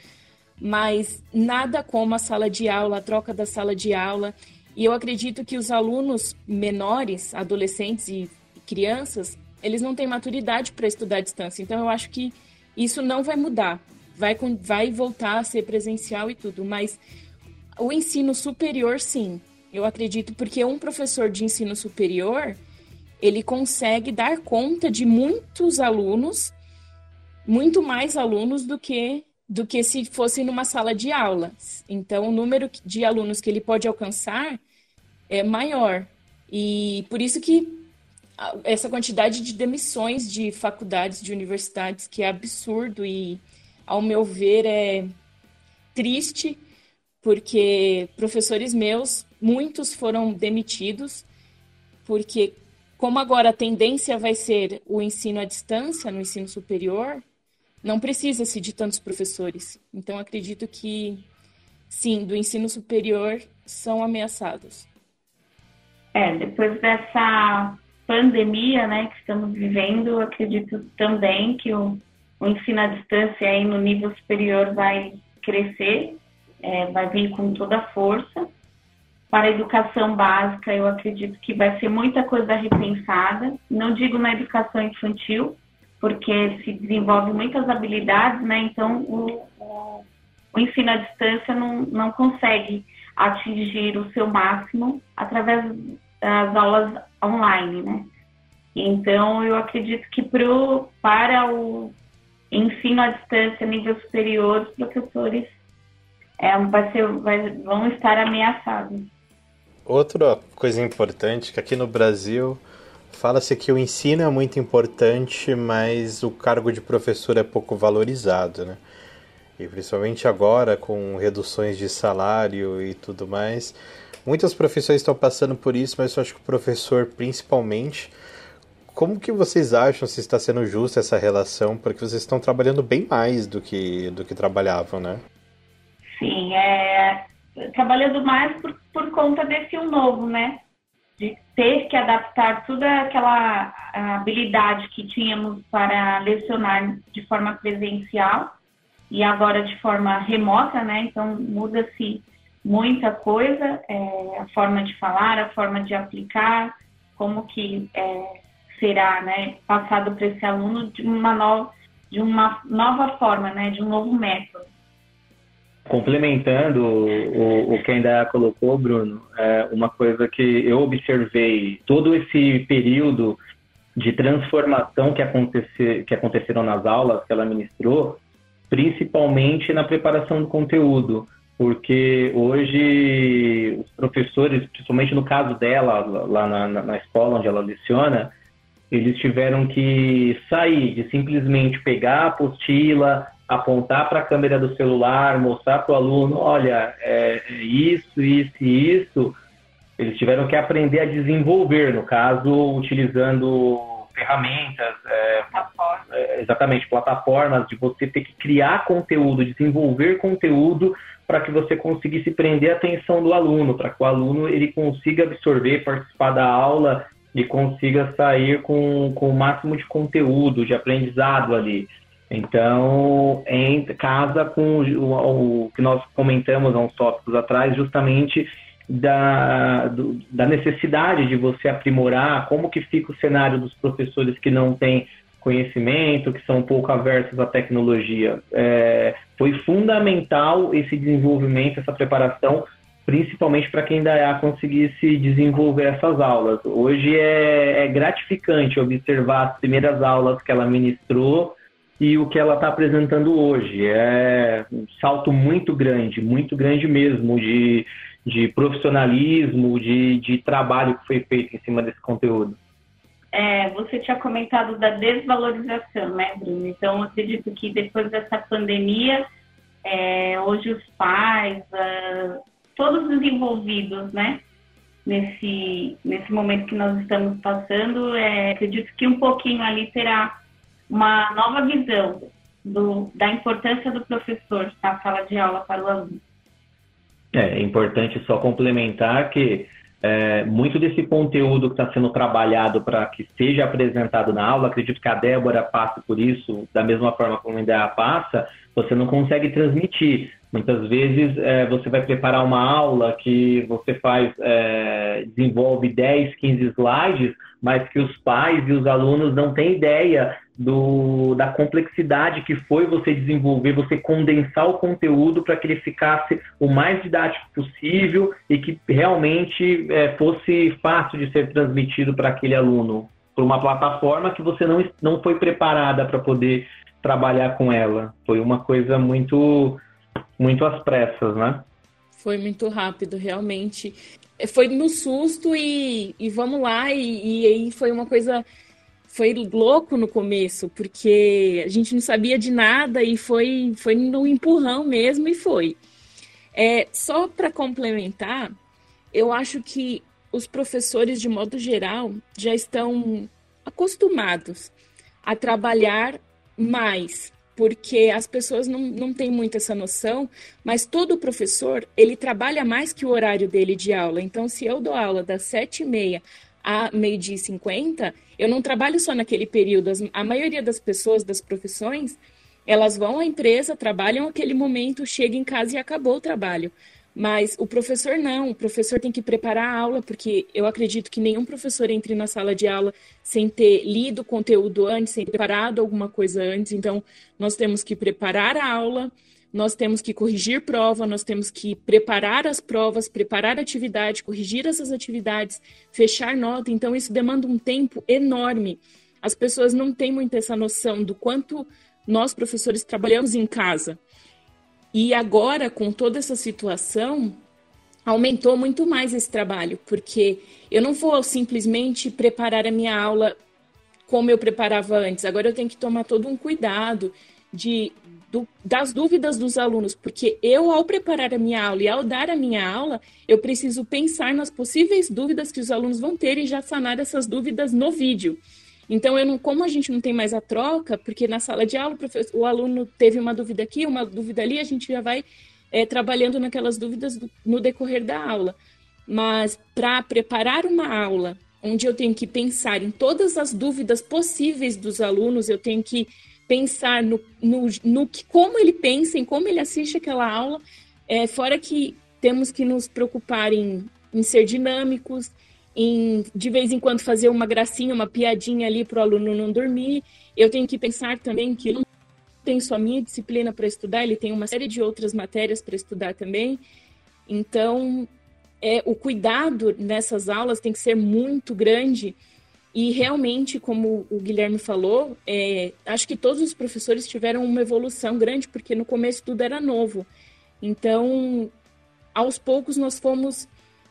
mas nada como a sala de aula, a troca da sala de aula. E eu acredito que os alunos menores, adolescentes e crianças, eles não têm maturidade para estudar à distância. Então eu acho que isso não vai mudar. Vai, vai voltar a ser presencial e tudo, mas o ensino superior, sim. Eu acredito, porque um professor de ensino superior, ele consegue dar conta de muitos alunos, muito mais alunos do que do que se fosse numa sala de aula. Então, o número de alunos que ele pode alcançar é maior. E por isso que essa quantidade de demissões de faculdades, de universidades, que é absurdo e, ao meu ver, é triste, porque professores meus, muitos foram demitidos, porque como agora a tendência vai ser o ensino à distância, no ensino superior, não precisa-se de tantos professores. Então, acredito que, sim, do ensino superior são ameaçados. É, depois dessa pandemia né, que estamos vivendo, acredito também que o, o ensino à distância aí no nível superior vai crescer, é, vai vir com toda a força. Para a educação básica, eu acredito que vai ser muita coisa repensada. Não digo na educação infantil, porque se desenvolve muitas habilidades, né? Então, o, o, o ensino à distância não, não consegue atingir o seu máximo através das aulas online, né? Então, eu acredito que pro, para o ensino à distância, nível superior, os professores é, vai ser, vai, vão estar ameaçados. Outra coisa importante que aqui no Brasil fala-se que o ensino é muito importante, mas o cargo de professor é pouco valorizado, né? E principalmente agora com reduções de salário e tudo mais, muitas profissões estão passando por isso, mas eu acho que o professor principalmente como que vocês acham se está sendo justa essa relação? Porque vocês estão trabalhando bem mais do que, do que trabalhavam, né? Sim, é, trabalhando mais por, por conta desse um novo, né? De ter que adaptar toda aquela habilidade que tínhamos para lecionar de forma presencial e agora de forma remota, né? Então muda-se muita coisa, é, a forma de falar, a forma de aplicar, como que é, será né, passado para esse aluno de uma, no, de uma nova forma, né, de um novo método. Complementando o, o que ainda colocou, Bruno, é uma coisa que eu observei todo esse período de transformação que, acontecer, que aconteceram nas aulas que ela ministrou, principalmente na preparação do conteúdo, porque hoje os professores, principalmente no caso dela, lá na, na escola onde ela leciona, eles tiveram que sair de simplesmente pegar a apostila, apontar para a câmera do celular, mostrar para o aluno, olha, é, é isso, isso e isso. Eles tiveram que aprender a desenvolver, no caso, utilizando ferramentas, é, é, exatamente, plataformas, de você ter que criar conteúdo, desenvolver conteúdo para que você conseguisse prender a atenção do aluno, para que o aluno ele consiga absorver, participar da aula e consiga sair com, com o máximo de conteúdo, de aprendizado ali. Então, em casa com o, o que nós comentamos há uns tópicos atrás, justamente da, do, da necessidade de você aprimorar como que fica o cenário dos professores que não têm conhecimento, que são pouco aversos à tecnologia. É, foi fundamental esse desenvolvimento, essa preparação principalmente para quem da conseguisse desenvolver essas aulas. Hoje é, é, gratificante observar as primeiras aulas que ela ministrou e o que ela está apresentando hoje. É um salto muito grande, muito grande mesmo, de, de profissionalismo, de, de trabalho que foi feito em cima desse conteúdo. É, você tinha comentado da desvalorização, né, Bruno? Então, acredito que depois dessa pandemia, é, hoje os pais, uh, todos os envolvidos, né? Nesse, nesse momento que nós estamos passando, é, acredito que um pouquinho ali terá uma nova visão do, da importância do professor na sala de aula para o aluno. É, é importante só complementar que é, muito desse conteúdo que está sendo trabalhado para que seja apresentado na aula, acredito que a Débora passa por isso, da mesma forma como a Indéia passa, você não consegue transmitir. Muitas vezes é, você vai preparar uma aula que você faz, é, desenvolve 10, 15 slides, mas que os pais e os alunos não têm ideia do, da complexidade que foi você desenvolver, você condensar o conteúdo para que ele ficasse o mais didático possível e que realmente é, fosse fácil de ser transmitido para aquele aluno, por uma plataforma que você não, não foi preparada para poder trabalhar com ela. Foi uma coisa muito, muito às pressas, né? Foi muito rápido, realmente. Foi no susto e, e vamos lá, e, e aí foi uma coisa foi louco no começo, porque a gente não sabia de nada e foi, foi no empurrão mesmo e foi. É, só para complementar, eu acho que os professores, de modo geral, já estão acostumados a trabalhar mais, porque as pessoas não, não têm muito essa noção, mas todo professor, ele trabalha mais que o horário dele de aula. Então, se eu dou aula das sete e meia a meio-dia e cinquenta, eu não trabalho só naquele período. A maioria das pessoas, das profissões, elas vão à empresa, trabalham aquele momento, chegam em casa e acabou o trabalho. Mas o professor não, o professor tem que preparar a aula, porque eu acredito que nenhum professor entre na sala de aula sem ter lido o conteúdo antes, sem ter preparado alguma coisa antes. Então, nós temos que preparar a aula, nós temos que corrigir prova, nós temos que preparar as provas, preparar atividade, corrigir essas atividades, fechar nota. Então, isso demanda um tempo enorme. As pessoas não têm muito essa noção do quanto nós, professores, trabalhamos em casa. E agora, com toda essa situação, aumentou muito mais esse trabalho, porque eu não vou simplesmente preparar a minha aula como eu preparava antes. Agora eu tenho que tomar todo um cuidado de do, das dúvidas dos alunos, porque eu, ao preparar a minha aula e ao dar a minha aula, eu preciso pensar nas possíveis dúvidas que os alunos vão ter e já sanar essas dúvidas no vídeo. Então, eu não, como a gente não tem mais a troca, porque na sala de aula o, o aluno teve uma dúvida aqui, uma dúvida ali, a gente já vai é, trabalhando naquelas dúvidas no decorrer da aula. Mas para preparar uma aula onde eu tenho que pensar em todas as dúvidas possíveis dos alunos, eu tenho que pensar no, no, no que, como ele pensa, em como ele assiste aquela aula, é, fora que temos que nos preocupar em, em ser dinâmicos, em de vez em quando fazer uma gracinha, uma piadinha ali para o aluno não dormir. Eu tenho que pensar também que não tem só minha disciplina para estudar, ele tem uma série de outras matérias para estudar também. Então, é, o cuidado nessas aulas tem que ser muito grande e realmente, como o Guilherme falou, é, acho que todos os professores tiveram uma evolução grande, porque no começo tudo era novo. Então, aos poucos nós fomos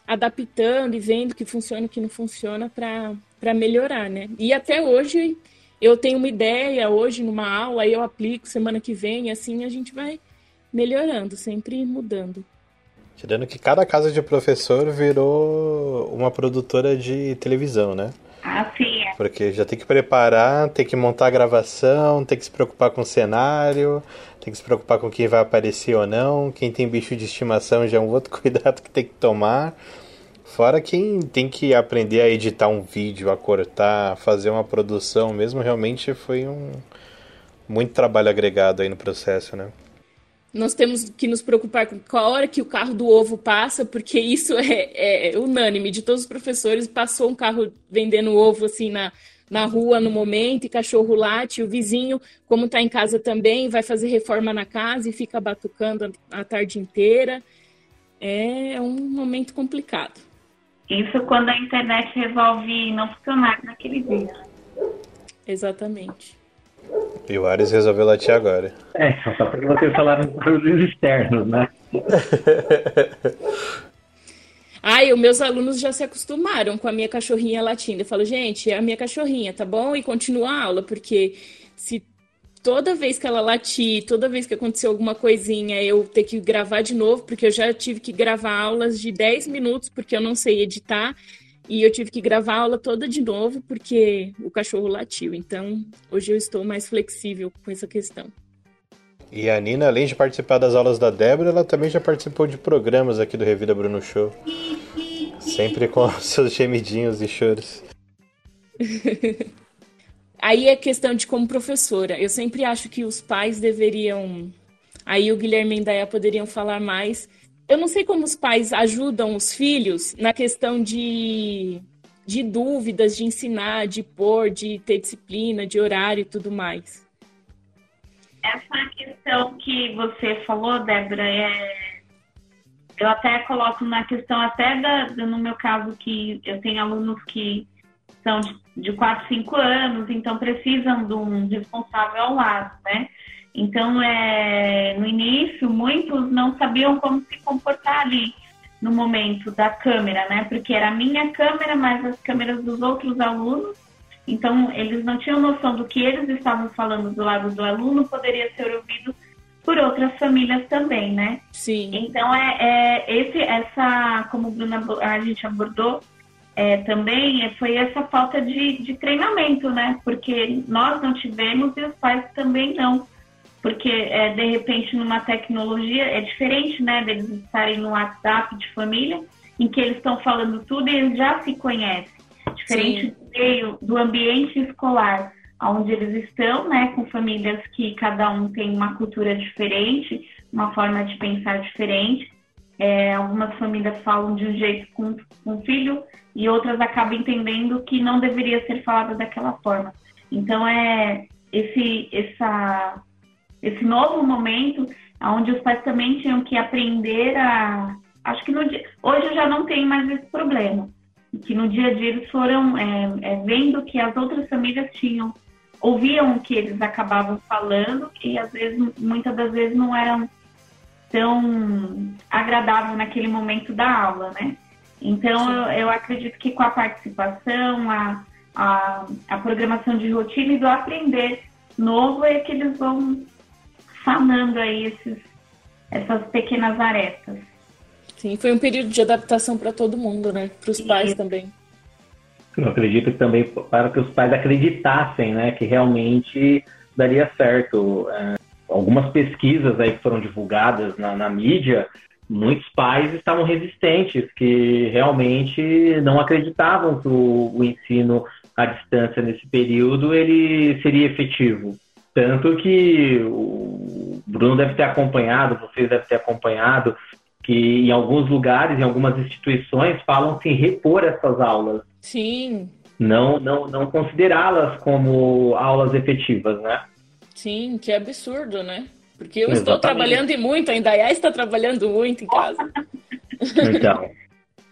adaptando e vendo que funciona e que não funciona para melhorar, né? E até hoje eu tenho uma ideia, hoje numa aula, eu aplico semana que vem, assim a gente vai melhorando, sempre mudando. Tirando que cada casa de professor virou uma produtora de televisão, né? Ah, sim. É. Porque já tem que preparar, tem que montar a gravação, tem que se preocupar com o cenário, tem que se preocupar com quem vai aparecer ou não. Quem tem bicho de estimação já é um outro cuidado que tem que tomar. Fora quem tem que aprender a editar um vídeo, a cortar, fazer uma produção mesmo, realmente foi um muito trabalho agregado aí no processo, né? Nós temos que nos preocupar com a hora que o carro do ovo passa, porque isso é, é, unânime de todos os professores. Passou um carro vendendo ovo assim na, na rua no momento, e cachorro late, o vizinho, como está em casa também, vai fazer reforma na casa e fica batucando a tarde inteira. É um momento complicado. Isso quando a internet resolve não funcionar naquele dia. Exatamente. E o Ares resolveu latir agora. É, só porque vocês falaram dos externos, né? Ai, os meus alunos já se acostumaram com a minha cachorrinha latindo. Eu falo, gente, é a minha cachorrinha, tá bom? E continua a aula, porque se toda vez que ela latir, toda vez que acontecer alguma coisinha, eu ter que gravar de novo, porque eu já tive que gravar aulas de 10 minutos, porque eu não sei editar. E eu tive que gravar a aula toda de novo porque o cachorro latiu. Então, hoje eu estou mais flexível com essa questão. E a Nina, além de participar das aulas da Débora, ela também já participou de programas aqui do Revida Bruno Show. Sempre com seus gemidinhos e choros. Aí é questão de como professora. Eu sempre acho que os pais deveriam. Aí o Guilherme e a Indaya poderiam falar mais eu não sei como os pais ajudam os filhos na questão de, de dúvidas, de ensinar, de pôr, de ter disciplina, de horário e tudo mais. Essa questão que você falou, Débora, é... eu até coloco na questão até da, no meu caso que eu tenho alunos que são de, de 4, 5 anos, então precisam de um responsável ao lado, né? Então, é, no início, muitos não sabiam como se comportar ali no momento da câmera, né? Porque era a minha câmera, mas as câmeras dos outros alunos. Então, eles não tinham noção do que eles estavam falando do lado do aluno poderia ser ouvido por outras famílias também, né? Sim. Então, é, é esse, essa, como a Bruna, a gente abordou é, também, foi essa falta de, de treinamento, né? Porque nós não tivemos e os pais também não porque é, de repente numa tecnologia é diferente, né, deles estarem no WhatsApp de família, em que eles estão falando tudo e eles já se conhecem. Diferente do meio do ambiente escolar, onde eles estão, né, com famílias que cada um tem uma cultura diferente, uma forma de pensar diferente. É, algumas famílias falam de um jeito com, com o filho e outras acabam entendendo que não deveria ser falado daquela forma. Então é esse essa esse novo momento onde os pais também tinham que aprender a. Acho que no dia... hoje eu já não tenho mais esse problema. Que no dia a dia eles foram é, é, vendo que as outras famílias tinham, ouviam o que eles acabavam falando, e às vezes, muitas das vezes não eram tão agradável naquele momento da aula, né? Então eu, eu, acredito que com a participação, a, a, a programação de rotina e do aprender novo é que eles vão sanando aí esses, essas pequenas arestas. Sim, foi um período de adaptação para todo mundo, né? Para os pais também. Eu acredito que também para que os pais acreditassem, né, que realmente daria certo. É, algumas pesquisas aí que foram divulgadas na, na mídia, muitos pais estavam resistentes, que realmente não acreditavam que o, o ensino à distância nesse período ele seria efetivo. Tanto que o Bruno deve ter acompanhado, vocês devem ter acompanhado, que em alguns lugares, em algumas instituições, falam-se em repor essas aulas. Sim. Não, não, não considerá-las como aulas efetivas, né? Sim, que é absurdo, né? Porque eu Exatamente. estou trabalhando e muito, a Indaiá está trabalhando muito em casa. Então,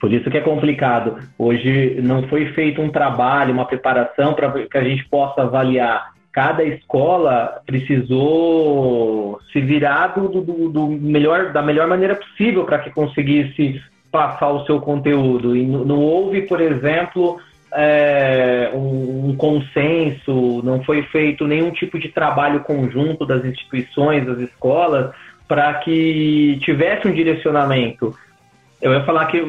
por isso que é complicado. Hoje não foi feito um trabalho, uma preparação para que a gente possa avaliar cada escola precisou se virar do, do, do melhor, da melhor maneira possível para que conseguisse passar o seu conteúdo. E não houve, por exemplo, é, um, um, consenso, não foi feito nenhum tipo de trabalho conjunto das instituições, das escolas, para que tivesse um direcionamento. Eu ia falar que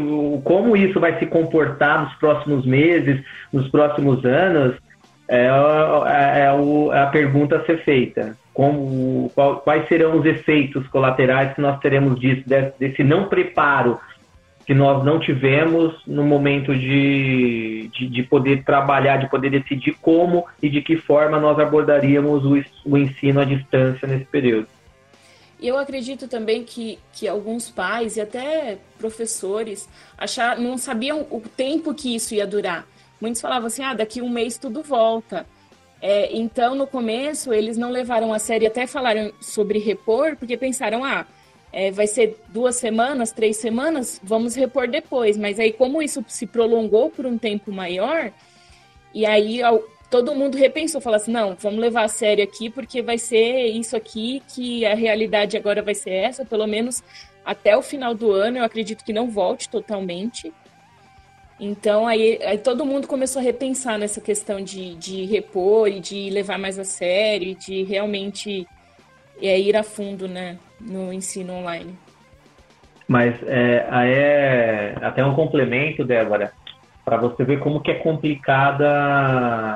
como isso vai se comportar nos próximos meses, nos próximos anos, é, é, a pergunta a ser feita. Como, qual, quais serão os efeitos colaterais que nós teremos disso, desse, desse não preparo que nós não tivemos no momento de, de, de, poder trabalhar, de poder decidir como e de que forma nós abordaríamos o, o ensino à distância nesse período. Eu acredito também que, que alguns pais e até professores achar, não sabiam o tempo que isso ia durar muitos falavam assim, ah, daqui um mês tudo volta. É, então, no começo, eles não levaram a sério, até falaram sobre repor, porque pensaram, ah, é, vai ser duas semanas, três semanas, vamos repor depois. Mas aí, como isso se prolongou por um tempo maior, e aí todo mundo repensou, falou assim, não, vamos levar a sério aqui, porque vai ser isso aqui, que a realidade agora vai ser essa, pelo menos até o final do ano, eu acredito que não volte totalmente. Então aí, aí, todo mundo começou a repensar nessa questão de, de repor e de levar mais a sério, de realmente é, ir a fundo né, no ensino online. Mas é, é até um complemento, Débora, para você ver como que é complicada a,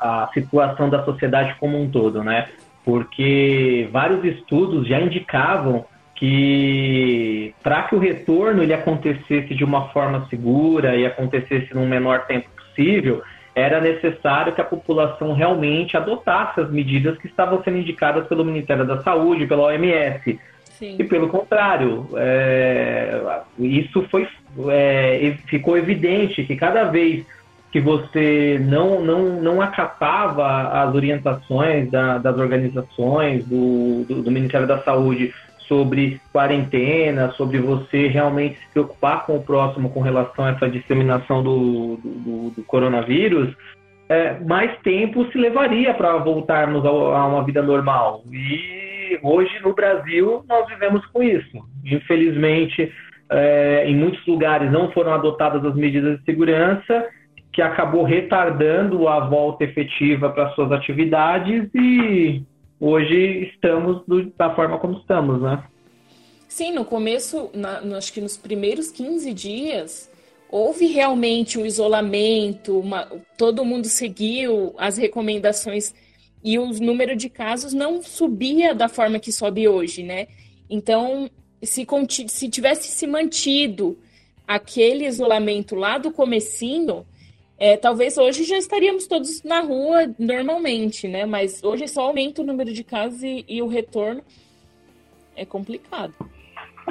a, a situação da sociedade como um todo, né? Porque vários estudos já indicavam que para que o retorno ele acontecesse de uma forma segura e acontecesse no menor tempo possível, era necessário que a população realmente adotasse as medidas que estavam sendo indicadas pelo Ministério da Saúde, pela OMS. Sim. E pelo contrário, é, isso foi, é, ficou evidente que cada vez que você não, não, não acatava as orientações da, das organizações, do, do, do Ministério da Saúde sobre quarentena, sobre você realmente se preocupar com o próximo com relação a essa disseminação do, do, do coronavírus, é, mais tempo se levaria para voltarmos a, a uma vida normal. E hoje no Brasil nós vivemos com isso. Infelizmente, é, em muitos lugares não foram adotadas as medidas de segurança, que acabou retardando a volta efetiva para suas atividades e hoje estamos do, da forma como estamos, né? Sim, no começo, na, acho que nos primeiros 15 dias, houve realmente um isolamento, uma, todo mundo seguiu as recomendações e o número de casos não subia da forma que sobe hoje, né? Então, se, se tivesse se mantido aquele isolamento lá do comecinho, é, talvez hoje já estaríamos todos na rua normalmente, né? Mas hoje só aumenta o número de casos e, e o retorno é complicado.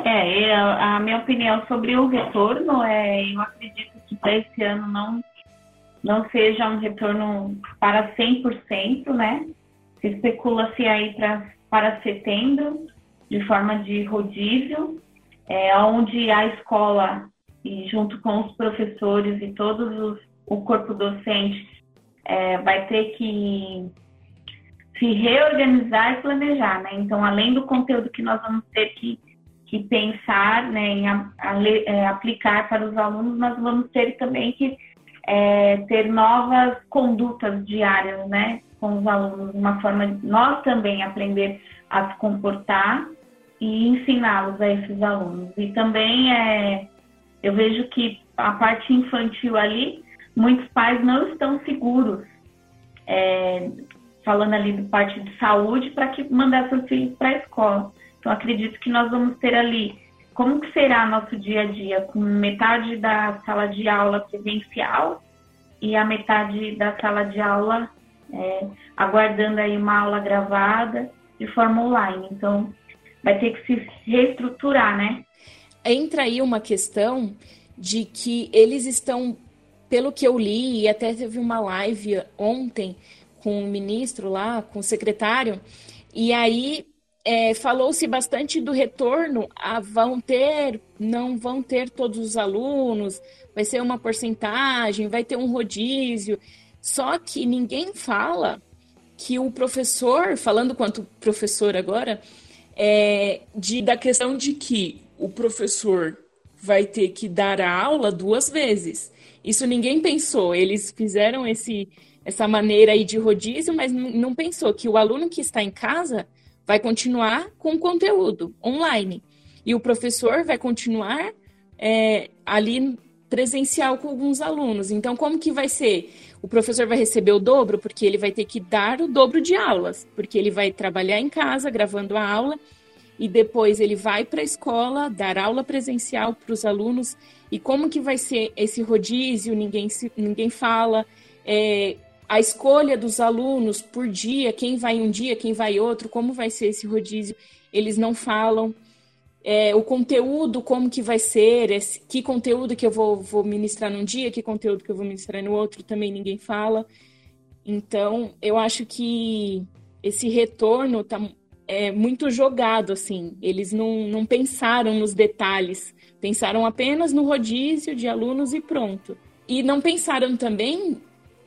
É, a, minha opinião sobre o retorno é, eu acredito que para esse ano não, não seja um retorno para 100%, né? Se especula-se aí pra, para setembro, de forma de rodízio, é, onde a escola, junto com os professores e todos os, o corpo docente, é, vai ter que se reorganizar e planejar, né? Então, além do conteúdo que nós vamos ter que que pensar né, em a, a, é, aplicar para os alunos, nós vamos ter também que é, ter novas condutas diárias né, com os alunos, uma forma de nós também aprender a se comportar e ensiná-los a esses alunos. E também é, eu vejo que a parte infantil ali, muitos pais não estão seguros, é, falando ali de parte de saúde, para que mandar seus filhos para a escola. Então, acredito que nós vamos ter ali como que será nosso dia a dia, com metade da sala de aula presencial e a metade da sala de aula é, aguardando aí uma aula gravada de forma online. Então, vai ter que se reestruturar, né? Entra aí uma questão de que eles estão, pelo que eu li, e até teve uma live ontem com o ministro lá, com o secretário, e aí é, Falou-se bastante do retorno, a, vão ter, não vão ter todos os alunos, vai ser uma porcentagem, vai ter um rodízio. Só que ninguém fala que o professor, falando quanto professor agora, é, de, da questão de que o professor vai ter que dar a aula duas vezes. Isso ninguém pensou. Eles fizeram esse, essa maneira aí de rodízio, mas não pensou que o aluno que está em casa vai continuar com conteúdo online. E o professor vai continuar é, ali presencial com alguns alunos. Então, como que vai ser? O professor vai receber o dobro, porque ele vai ter que dar o dobro de aulas, porque ele vai trabalhar em casa, gravando a aula, e depois ele vai para a escola dar aula presencial para os alunos. E como que vai ser esse rodízio? Ninguém, se, ninguém fala. É, a escolha dos alunos por dia, quem vai um dia, quem vai outro, como vai ser esse rodízio, eles não falam. É, o conteúdo, como que vai ser, esse, que conteúdo que eu vou, vou ministrar num dia, que conteúdo que eu vou ministrar no outro, também ninguém fala. Então, eu acho que esse retorno tá é, muito jogado, assim. Eles não, não pensaram nos detalhes, pensaram apenas no rodízio de alunos e pronto. E não pensaram também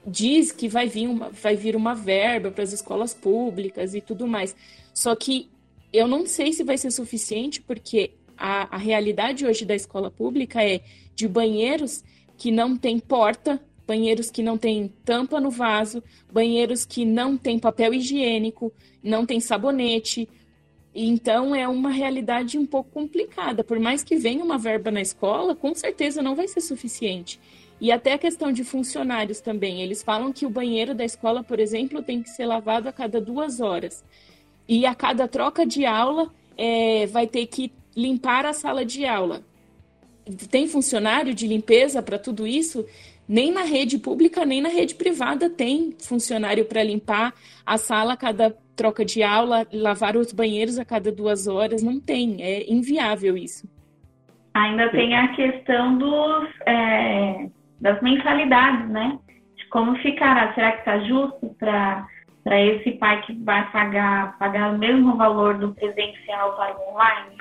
diz que vai vir uma, vai vir uma verba para as escolas públicas e tudo mais. Só que eu não sei se vai ser suficiente, porque a, a realidade hoje da escola pública é de banheiros que não tem porta, banheiros que não tem tampa no vaso, banheiros que não tem papel higiênico, não tem sabonete. Então é uma realidade um pouco complicada. Por mais que venha uma verba na escola, com certeza não vai ser suficiente. E até a questão de funcionários também. Eles falam que o banheiro da escola, por exemplo, tem que ser lavado a cada duas horas. E a cada troca de aula, é, vai ter que limpar a sala de aula. Tem funcionário de limpeza para tudo isso? Nem na rede pública, nem na rede privada tem funcionário para limpar a sala a cada troca de aula, lavar os banheiros a cada duas horas. Não tem, é inviável isso. Ainda tem a questão dos. É das mensalidades, né? De como ficará. Será que está justo para para esse pai que vai pagar, pagar o mesmo valor do presencial para o online?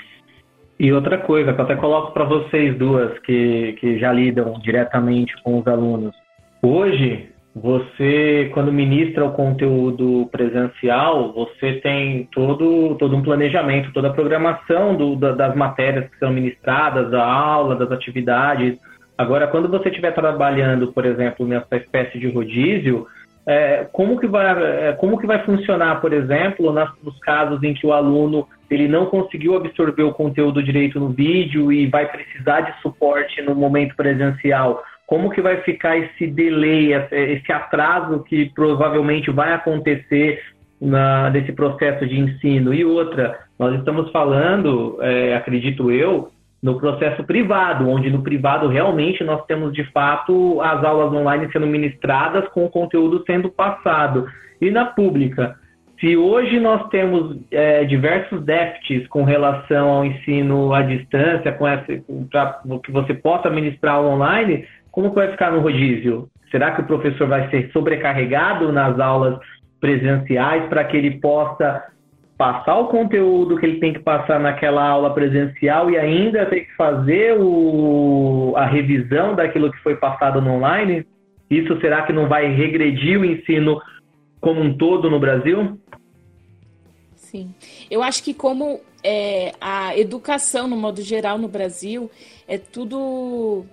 E outra coisa que eu até coloco para vocês duas que, que já lidam diretamente com os alunos. Hoje, você, quando ministra o conteúdo presencial, você tem todo, todo um planejamento, toda a programação do, da, das matérias que são ministradas, da aula, das atividades. Agora, quando você estiver trabalhando, por exemplo, nessa espécie de rodízio, é, como, que vai, é, como que vai funcionar, por exemplo, nas, nos casos em que o aluno ele não conseguiu absorver o conteúdo direito no vídeo e vai precisar de suporte no momento presencial? Como que vai ficar esse delay, esse atraso que provavelmente vai acontecer na, processo de ensino. E outra, nós estamos falando, é, acredito eu, no processo privado, onde no privado realmente nós temos de fato as aulas online sendo ministradas com o conteúdo sendo passado. E na pública, se hoje nós temos é, diversos déficits com relação ao ensino à distância, com para que você possa ministrar online, como que vai ficar no rodízio? Será que o professor vai ser sobrecarregado nas aulas presenciais para que ele possa passar o conteúdo que ele tem que passar naquela aula presencial e ainda ter que fazer o, a revisão daquilo que foi passado no online? Isso será que não vai regredir o ensino como um todo no Brasil? Sim. Eu acho que como é, a educação, no modo geral, no Brasil, é tudo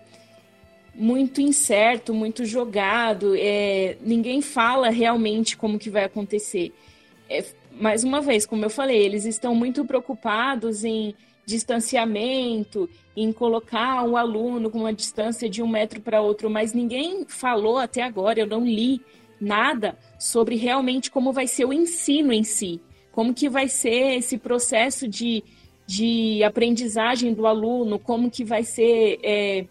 muito incerto, muito jogado. É, ninguém fala realmente como que vai acontecer. É, mais uma vez, como eu falei, eles estão muito preocupados em distanciamento, em colocar um aluno com uma distância de um metro para outro, mas ninguém falou até agora, eu não li nada sobre realmente como vai ser o ensino em si, como que vai ser esse processo de, de aprendizagem do aluno, como que vai ser é,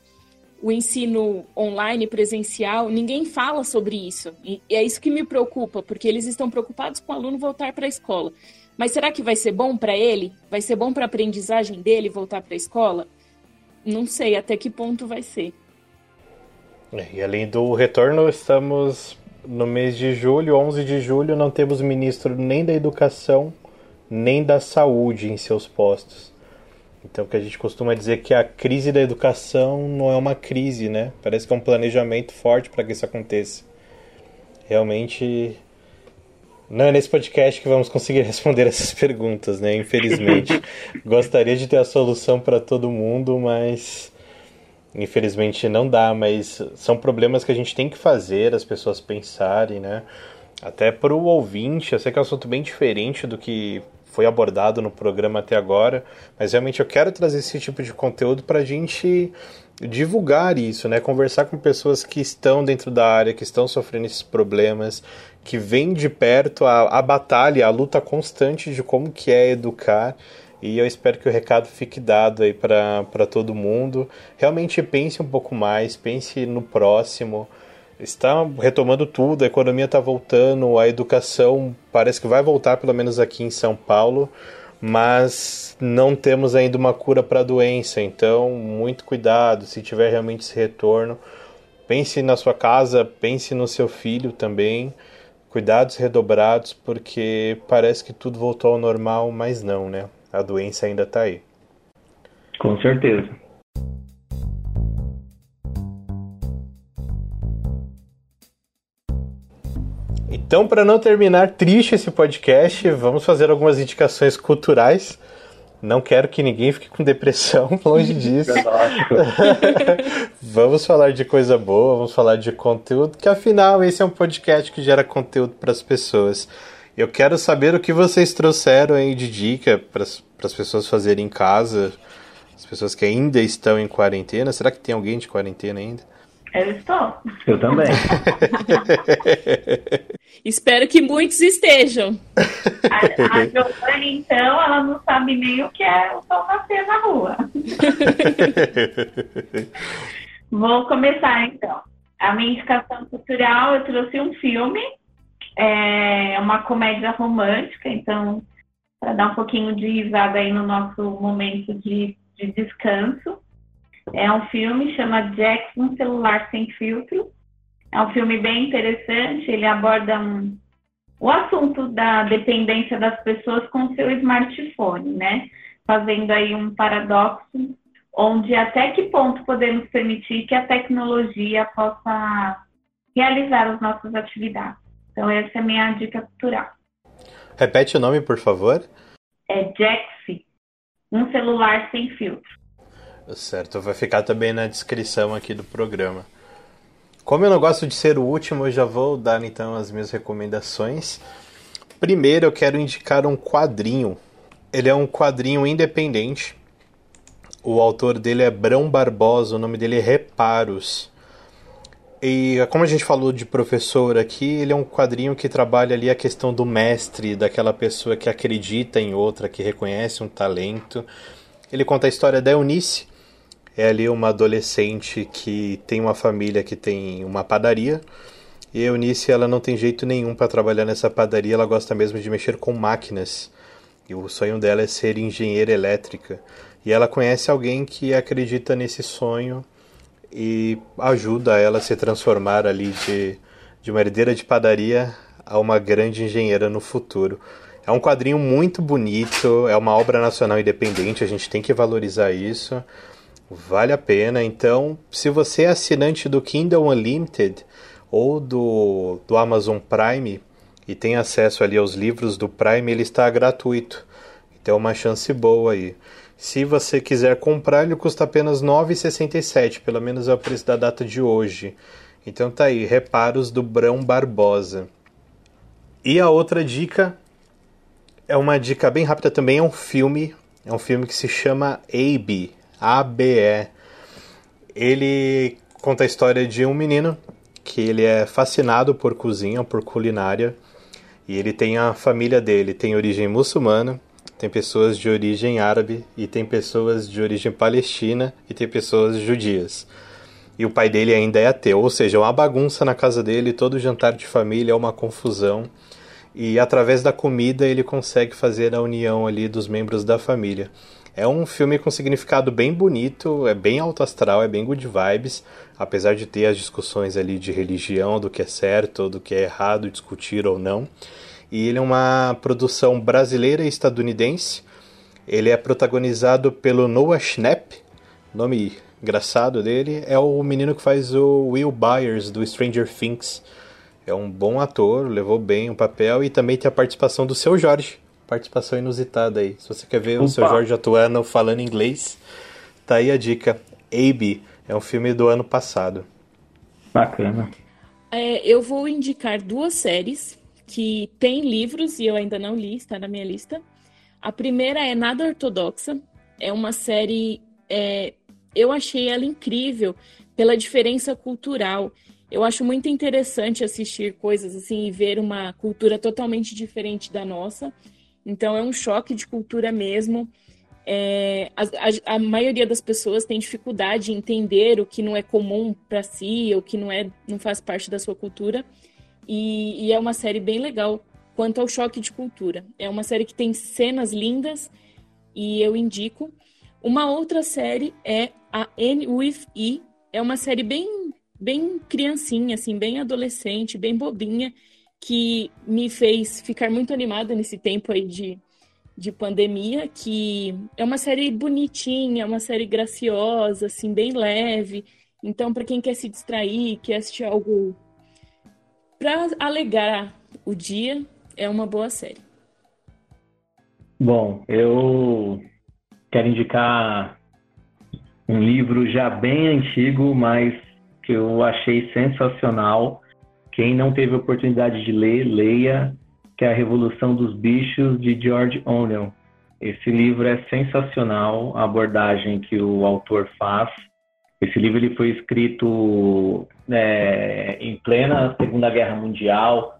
o ensino online presencial, ninguém fala sobre isso. E é isso que me preocupa, porque eles estão preocupados com o aluno voltar para a escola. Mas será que vai ser bom para ele? Vai ser bom para a aprendizagem dele voltar para a escola? Não sei até que ponto vai ser. É, e além do retorno, estamos no mês de julho, 11 de julho, não temos ministro nem da educação, nem da saúde em seus postos. Então, que a gente costuma dizer que a crise da educação não é uma crise, né? Parece que é um planejamento forte para que isso aconteça. Realmente, não é nesse podcast que vamos conseguir responder essas perguntas, né? Infelizmente. Gostaria de ter a solução para todo mundo, mas infelizmente não dá. Mas são problemas que a gente tem que fazer as pessoas pensarem, né? Até para o ouvinte, eu sei que é um assunto bem diferente do que foi abordado no programa até agora, mas realmente eu quero trazer esse tipo de conteúdo para a gente divulgar isso, né? Conversar com pessoas que estão dentro da área, que estão sofrendo esses problemas, que vêm de perto a, a batalha, a luta constante de como que é educar. E eu espero que o recado fique dado aí para todo mundo. Realmente pense um pouco mais, pense no próximo está retomando tudo, a economia está voltando, a educação parece que vai voltar, pelo menos aqui em São Paulo, mas não temos ainda uma cura para a doença, então muito cuidado se tiver realmente esse retorno. Pense na sua casa, pense no seu filho também. Cuidados redobrados, porque parece que tudo voltou ao normal, mas não, né? A doença ainda está aí. Com certeza. Então, para não terminar triste esse podcast, vamos fazer algumas indicações culturais. Não quero que ninguém fique com depressão, longe disso. vamos falar de coisa boa, vamos falar de conteúdo, que afinal esse é um podcast que gera conteúdo para as pessoas. Eu quero saber o que vocês trouxeram aí de dica para as pessoas fazerem em casa, as pessoas que ainda estão em quarentena. Será que tem alguém de quarentena ainda? Eu estou. Eu também. Espero que muitos estejam. A, a Giovanni, então, ela não sabe nem o que é o sol nascer na rua. Vou começar, então. A minha indicação cultural, eu trouxe um filme, é uma comédia romântica, então, para dar um pouquinho de risada aí no nosso momento de, de descanso. É um filme, chama Jackson Celular Sem Filtro. É um filme bem interessante, ele aborda um, o assunto da dependência das pessoas com seu smartphone, né? Fazendo aí um paradoxo, onde até que ponto podemos permitir que a tecnologia possa realizar as nossas atividades. Então, essa é a minha dica cultural. Repete o nome, por favor. É Jaxi, um celular sem filtro. Certo, vai ficar também na descrição aqui do programa. Como eu não gosto de ser o último, eu já vou dar então as minhas recomendações. Primeiro, eu quero indicar um quadrinho. Ele é um quadrinho independente. O autor dele é Brão Barbosa, o nome dele é Reparos. E como a gente falou de professor aqui, ele é um quadrinho que trabalha ali a questão do mestre, daquela pessoa que acredita em outra, que reconhece um talento. Ele conta a história da Eunice, é ali uma adolescente que tem uma família que tem uma padaria. E a Eunice ela não tem jeito nenhum para trabalhar nessa padaria, ela gosta mesmo de mexer com máquinas. E o sonho dela é ser engenheira elétrica. E ela conhece alguém que acredita nesse sonho e ajuda ela a se transformar ali de, de uma herdeira de padaria a uma grande engenheira no futuro. É um quadrinho muito bonito, é uma obra nacional independente, a gente tem que valorizar isso. Vale a pena. Então, se você é assinante do Kindle Unlimited ou do, do Amazon Prime e tem acesso ali aos livros do Prime, ele está gratuito. Então, é uma chance boa aí. Se você quiser comprar, ele custa apenas R$ 9,67, pelo menos é o preço da data de hoje. Então tá aí, Reparos do Brão Barbosa. E a outra dica é uma dica bem rápida também, é um filme, é um filme que se chama Abe, ABE. Ele conta a história de um menino que ele é fascinado por cozinha, por culinária, e ele tem a família dele, tem origem muçulmana, tem pessoas de origem árabe e tem pessoas de origem palestina e tem pessoas judias. E o pai dele ainda é ateu, ou seja, é uma bagunça na casa dele, todo jantar de família é uma confusão. E através da comida ele consegue fazer a união ali dos membros da família. É um filme com significado bem bonito, é bem alto astral, é bem good vibes, apesar de ter as discussões ali de religião, do que é certo, do que é errado discutir ou não. E ele é uma produção brasileira e estadunidense. Ele é protagonizado pelo Noah Schnapp, nome engraçado dele, é o menino que faz o Will Byers do Stranger Things. É um bom ator, levou bem o papel e também tem a participação do seu Jorge, participação inusitada aí. Se você quer ver Opa. o seu Jorge atuando falando inglês, tá aí a dica. Abe é um filme do ano passado. Bacana. É, eu vou indicar duas séries que têm livros e eu ainda não li, está na minha lista. A primeira é Nada Ortodoxa. É uma série. É, eu achei ela incrível pela diferença cultural. Eu acho muito interessante assistir coisas assim e ver uma cultura totalmente diferente da nossa. Então é um choque de cultura mesmo. É, a, a, a, maioria das pessoas tem dificuldade em entender o que não é comum para si, o que não é, não faz parte da sua cultura. E, e, é uma série bem legal quanto ao choque de cultura. É uma série que tem cenas lindas e eu indico. Uma outra série é a N with E. É uma série bem, bem criancinha, assim, bem adolescente, bem bobinha que me fez ficar muito animada nesse tempo aí de, de pandemia, que é uma série bonitinha, uma série graciosa, assim, bem leve. Então, para quem quer se distrair, quer assistir algo para alegrar o dia, é uma boa série. Bom, eu quero indicar um livro já bem antigo, mas que eu achei sensacional, quem não teve oportunidade de ler, leia, que é A Revolução dos Bichos, de George Orwell. Esse livro é sensacional, a abordagem que o autor faz. Esse livro ele foi escrito é, em plena Segunda Guerra Mundial.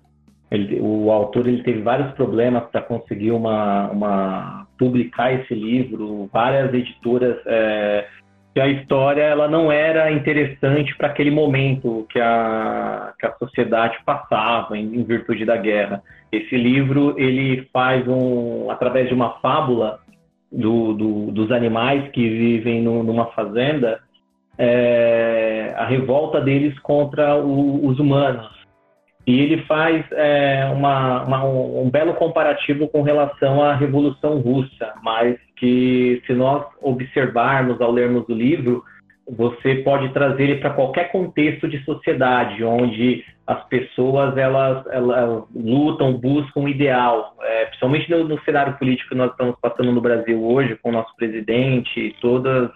Ele, o autor ele teve vários problemas para conseguir uma, uma, publicar esse livro. Várias editoras é, que a história ela não era interessante para aquele momento que a, que a sociedade passava em, em, virtude da guerra. Esse livro ele faz um através de uma fábula do, do, dos animais que vivem no, numa fazenda é, a revolta deles contra o, os humanos e ele faz é, uma, uma, um belo comparativo com relação à Revolução Russa, mas que se nós observarmos ao lermos o livro, você pode trazer ele para qualquer contexto de sociedade, onde as pessoas elas, elas lutam, buscam um ideal, é, principalmente no, no, cenário político que nós estamos passando no Brasil hoje, com o nosso presidente, todas,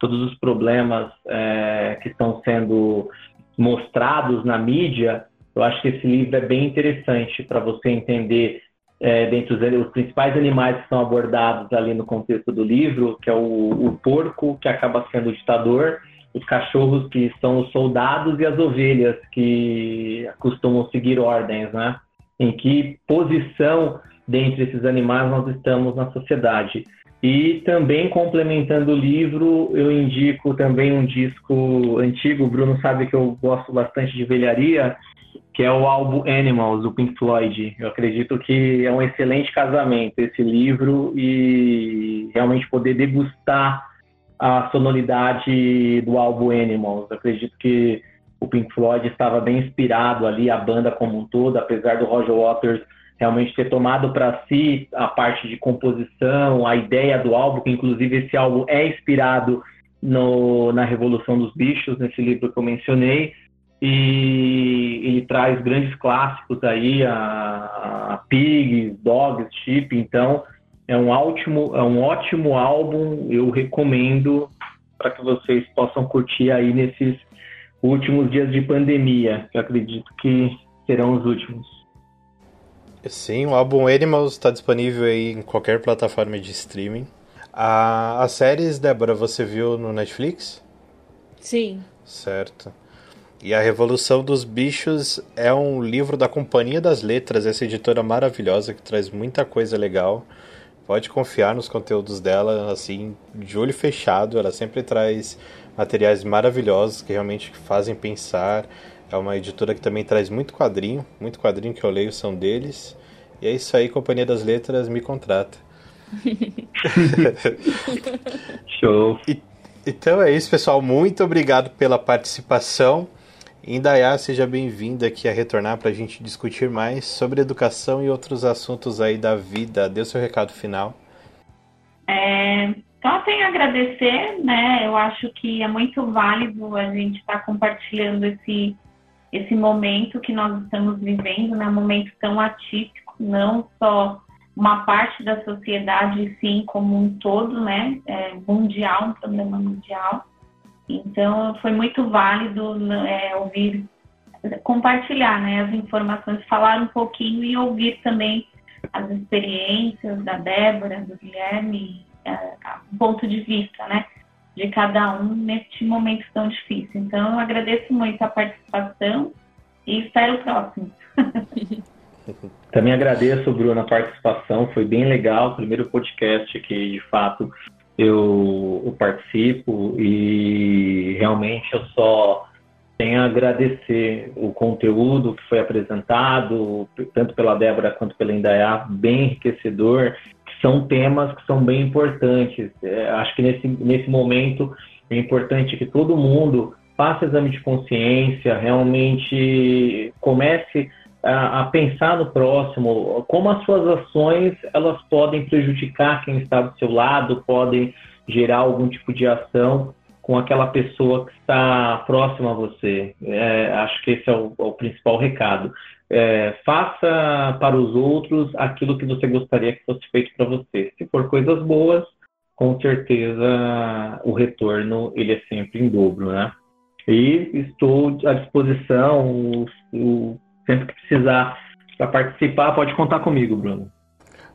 todos os problemas é, que estão sendo mostrados na mídia, eu acho que esse livro é bem interessante para você entender é, dentre os, os, principais animais que são abordados ali no contexto do livro, que é o, o, porco, que acaba sendo o ditador, os cachorros, que são os soldados, e as ovelhas, que costumam seguir ordens, né? Em que posição dentre esses animais nós estamos na sociedade. E também complementando o livro, eu indico também um disco antigo, o Bruno sabe que eu gosto bastante de velharia, que é o álbum Animals, do Pink Floyd. Eu acredito que é um excelente casamento esse livro e realmente poder degustar a sonoridade do álbum Animals. Eu acredito que o Pink Floyd estava bem inspirado ali, a banda como um todo, apesar do Roger Waters realmente ter tomado para si a parte de composição, a ideia do álbum, que inclusive esse álbum é inspirado no, na Revolução dos Bichos, nesse livro que eu mencionei e ele traz grandes clássicos aí, a, a Pigs, Dogs, Chip, então é um ótimo, é um ótimo álbum, eu recomendo para que vocês possam curtir aí nesses últimos dias de pandemia, que acredito que serão os últimos. Sim, o álbum Animals está disponível aí em qualquer plataforma de streaming. A, as séries, Débora, você viu no Netflix? Sim. Certo. E A Revolução dos Bichos é um livro da Companhia das Letras, essa editora maravilhosa que traz muita coisa legal. Pode confiar nos conteúdos dela, assim, de olho fechado. Ela sempre traz materiais maravilhosos que realmente fazem pensar. É uma editora que também traz muito quadrinho, muito quadrinho que eu leio são deles. E é isso aí, Companhia das Letras me contrata. Show. E, então é isso, pessoal. Muito obrigado pela participação. Indaiá, seja bem-vinda aqui a retornar para a gente discutir mais sobre educação e outros assuntos aí da vida. Dê o seu recado final. É, só tenho a agradecer, né? Eu acho que é muito válido a gente estar tá compartilhando esse, esse momento que nós estamos vivendo, né? Um momento tão atípico, não só uma parte da sociedade, sim, como um todo, né? É, mundial, um problema mundial. Então, foi muito válido né, é, ouvir, compartilhar né, as informações, falar um pouquinho e ouvir também as experiências da Débora, do Guilherme, é, o ponto de vista né, de cada um neste momento tão difícil. Então, eu agradeço muito a participação e espero o próximo. Também agradeço, Bruno, a participação, foi bem legal. Primeiro podcast que, de fato, eu, eu participo e realmente eu só tenho a agradecer o conteúdo que foi apresentado, tanto pela Débora quanto pela Indaiá, bem enriquecedor, são temas que são bem importantes. É, acho que nesse, nesse momento é importante que todo mundo faça exame de consciência, realmente comece a, pensar no próximo, como as suas ações elas podem prejudicar quem está do seu lado, podem gerar algum tipo de ação com aquela pessoa que está próxima a você. É, acho que esse é o, o principal recado. É, faça para os outros aquilo que você gostaria que fosse feito para você. Se for coisas boas, com certeza o retorno ele é sempre em dobro, né? E estou à disposição. O, o Sempre que precisar para participar, pode contar comigo, Bruno.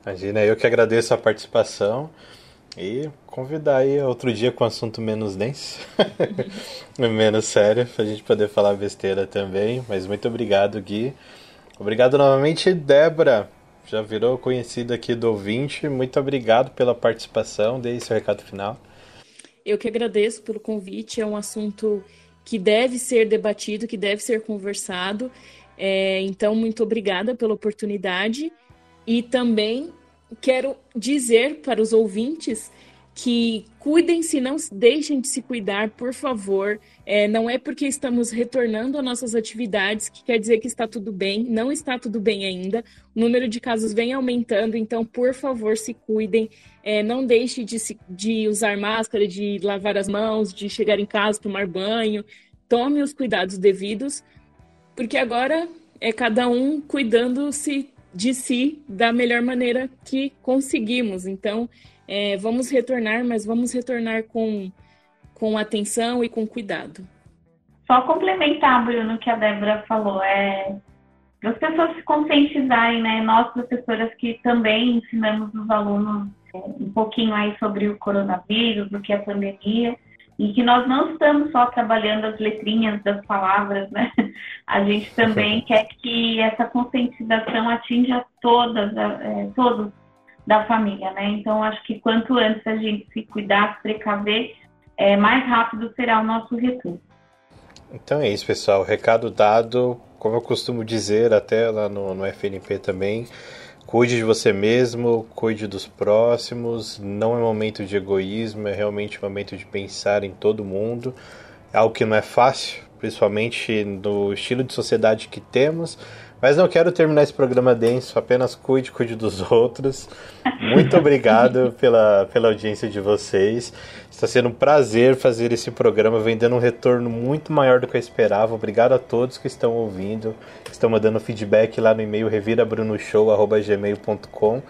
Imagina, eu que agradeço a participação e convidar aí outro dia com um assunto menos denso, menos sério, para a gente poder falar besteira também. Mas muito obrigado, Gui. Obrigado novamente, Débora. Já virou conhecida aqui do ouvinte. Muito obrigado pela participação. Dê seu recado final. Eu que agradeço pelo convite. É um assunto que deve ser debatido, que deve ser conversado. É, então, muito obrigada pela oportunidade e também quero dizer para os ouvintes que cuidem-se, não deixem de se cuidar, por favor. É, não é porque estamos retornando às nossas atividades que quer dizer que está tudo bem. Não está tudo bem ainda. O número de casos vem aumentando, então, por favor, se cuidem. É, não deixe de, se, de usar máscara, de lavar as mãos, de chegar em casa, tomar banho. Tome os cuidados devidos, porque agora é cada um cuidando-se de si da melhor maneira que conseguimos. Então, é, vamos retornar, mas vamos retornar com, com atenção e com cuidado. Só complementar, Bruno, que a Débora falou, é as pessoas se conscientizarem, né? Nós, professoras que também ensinamos os alunos é, um pouquinho aí sobre o coronavírus, do que é a pandemia, e que nós não estamos só trabalhando as letrinhas das palavras, né? A gente também quer que essa conscientização atinja todas, é, todos da família, né? Então, acho que quanto antes a gente se cuidar, se precaver, é, mais rápido será o nosso retorno. Então é isso, pessoal. Recado dado, como eu costumo dizer até lá no, no FNP também, cuide de você mesmo, cuide dos próximos. Não é momento de egoísmo, é realmente momento de pensar em todo mundo. É algo que não é fácil, principalmente no estilo de sociedade que temos mas não quero terminar esse programa denso, apenas cuide, cuide dos outros. Muito obrigado pela, pela audiência de vocês. Está sendo um prazer fazer esse programa, vendendo um retorno muito maior do que eu esperava. Obrigado a todos que estão ouvindo, que estão mandando feedback lá no e-mail revirabrunoshow.gmail.com.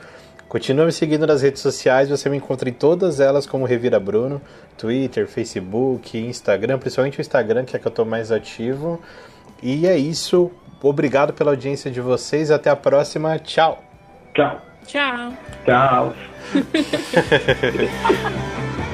Continua me seguindo nas redes sociais, você me encontra em todas elas como Revira Bruno, Twitter, Facebook, Instagram, principalmente o Instagram que é que eu estou mais ativo. E é isso. Obrigado pela audiência de vocês. Até a próxima. Tchau. Tchau. Tchau. Tchau.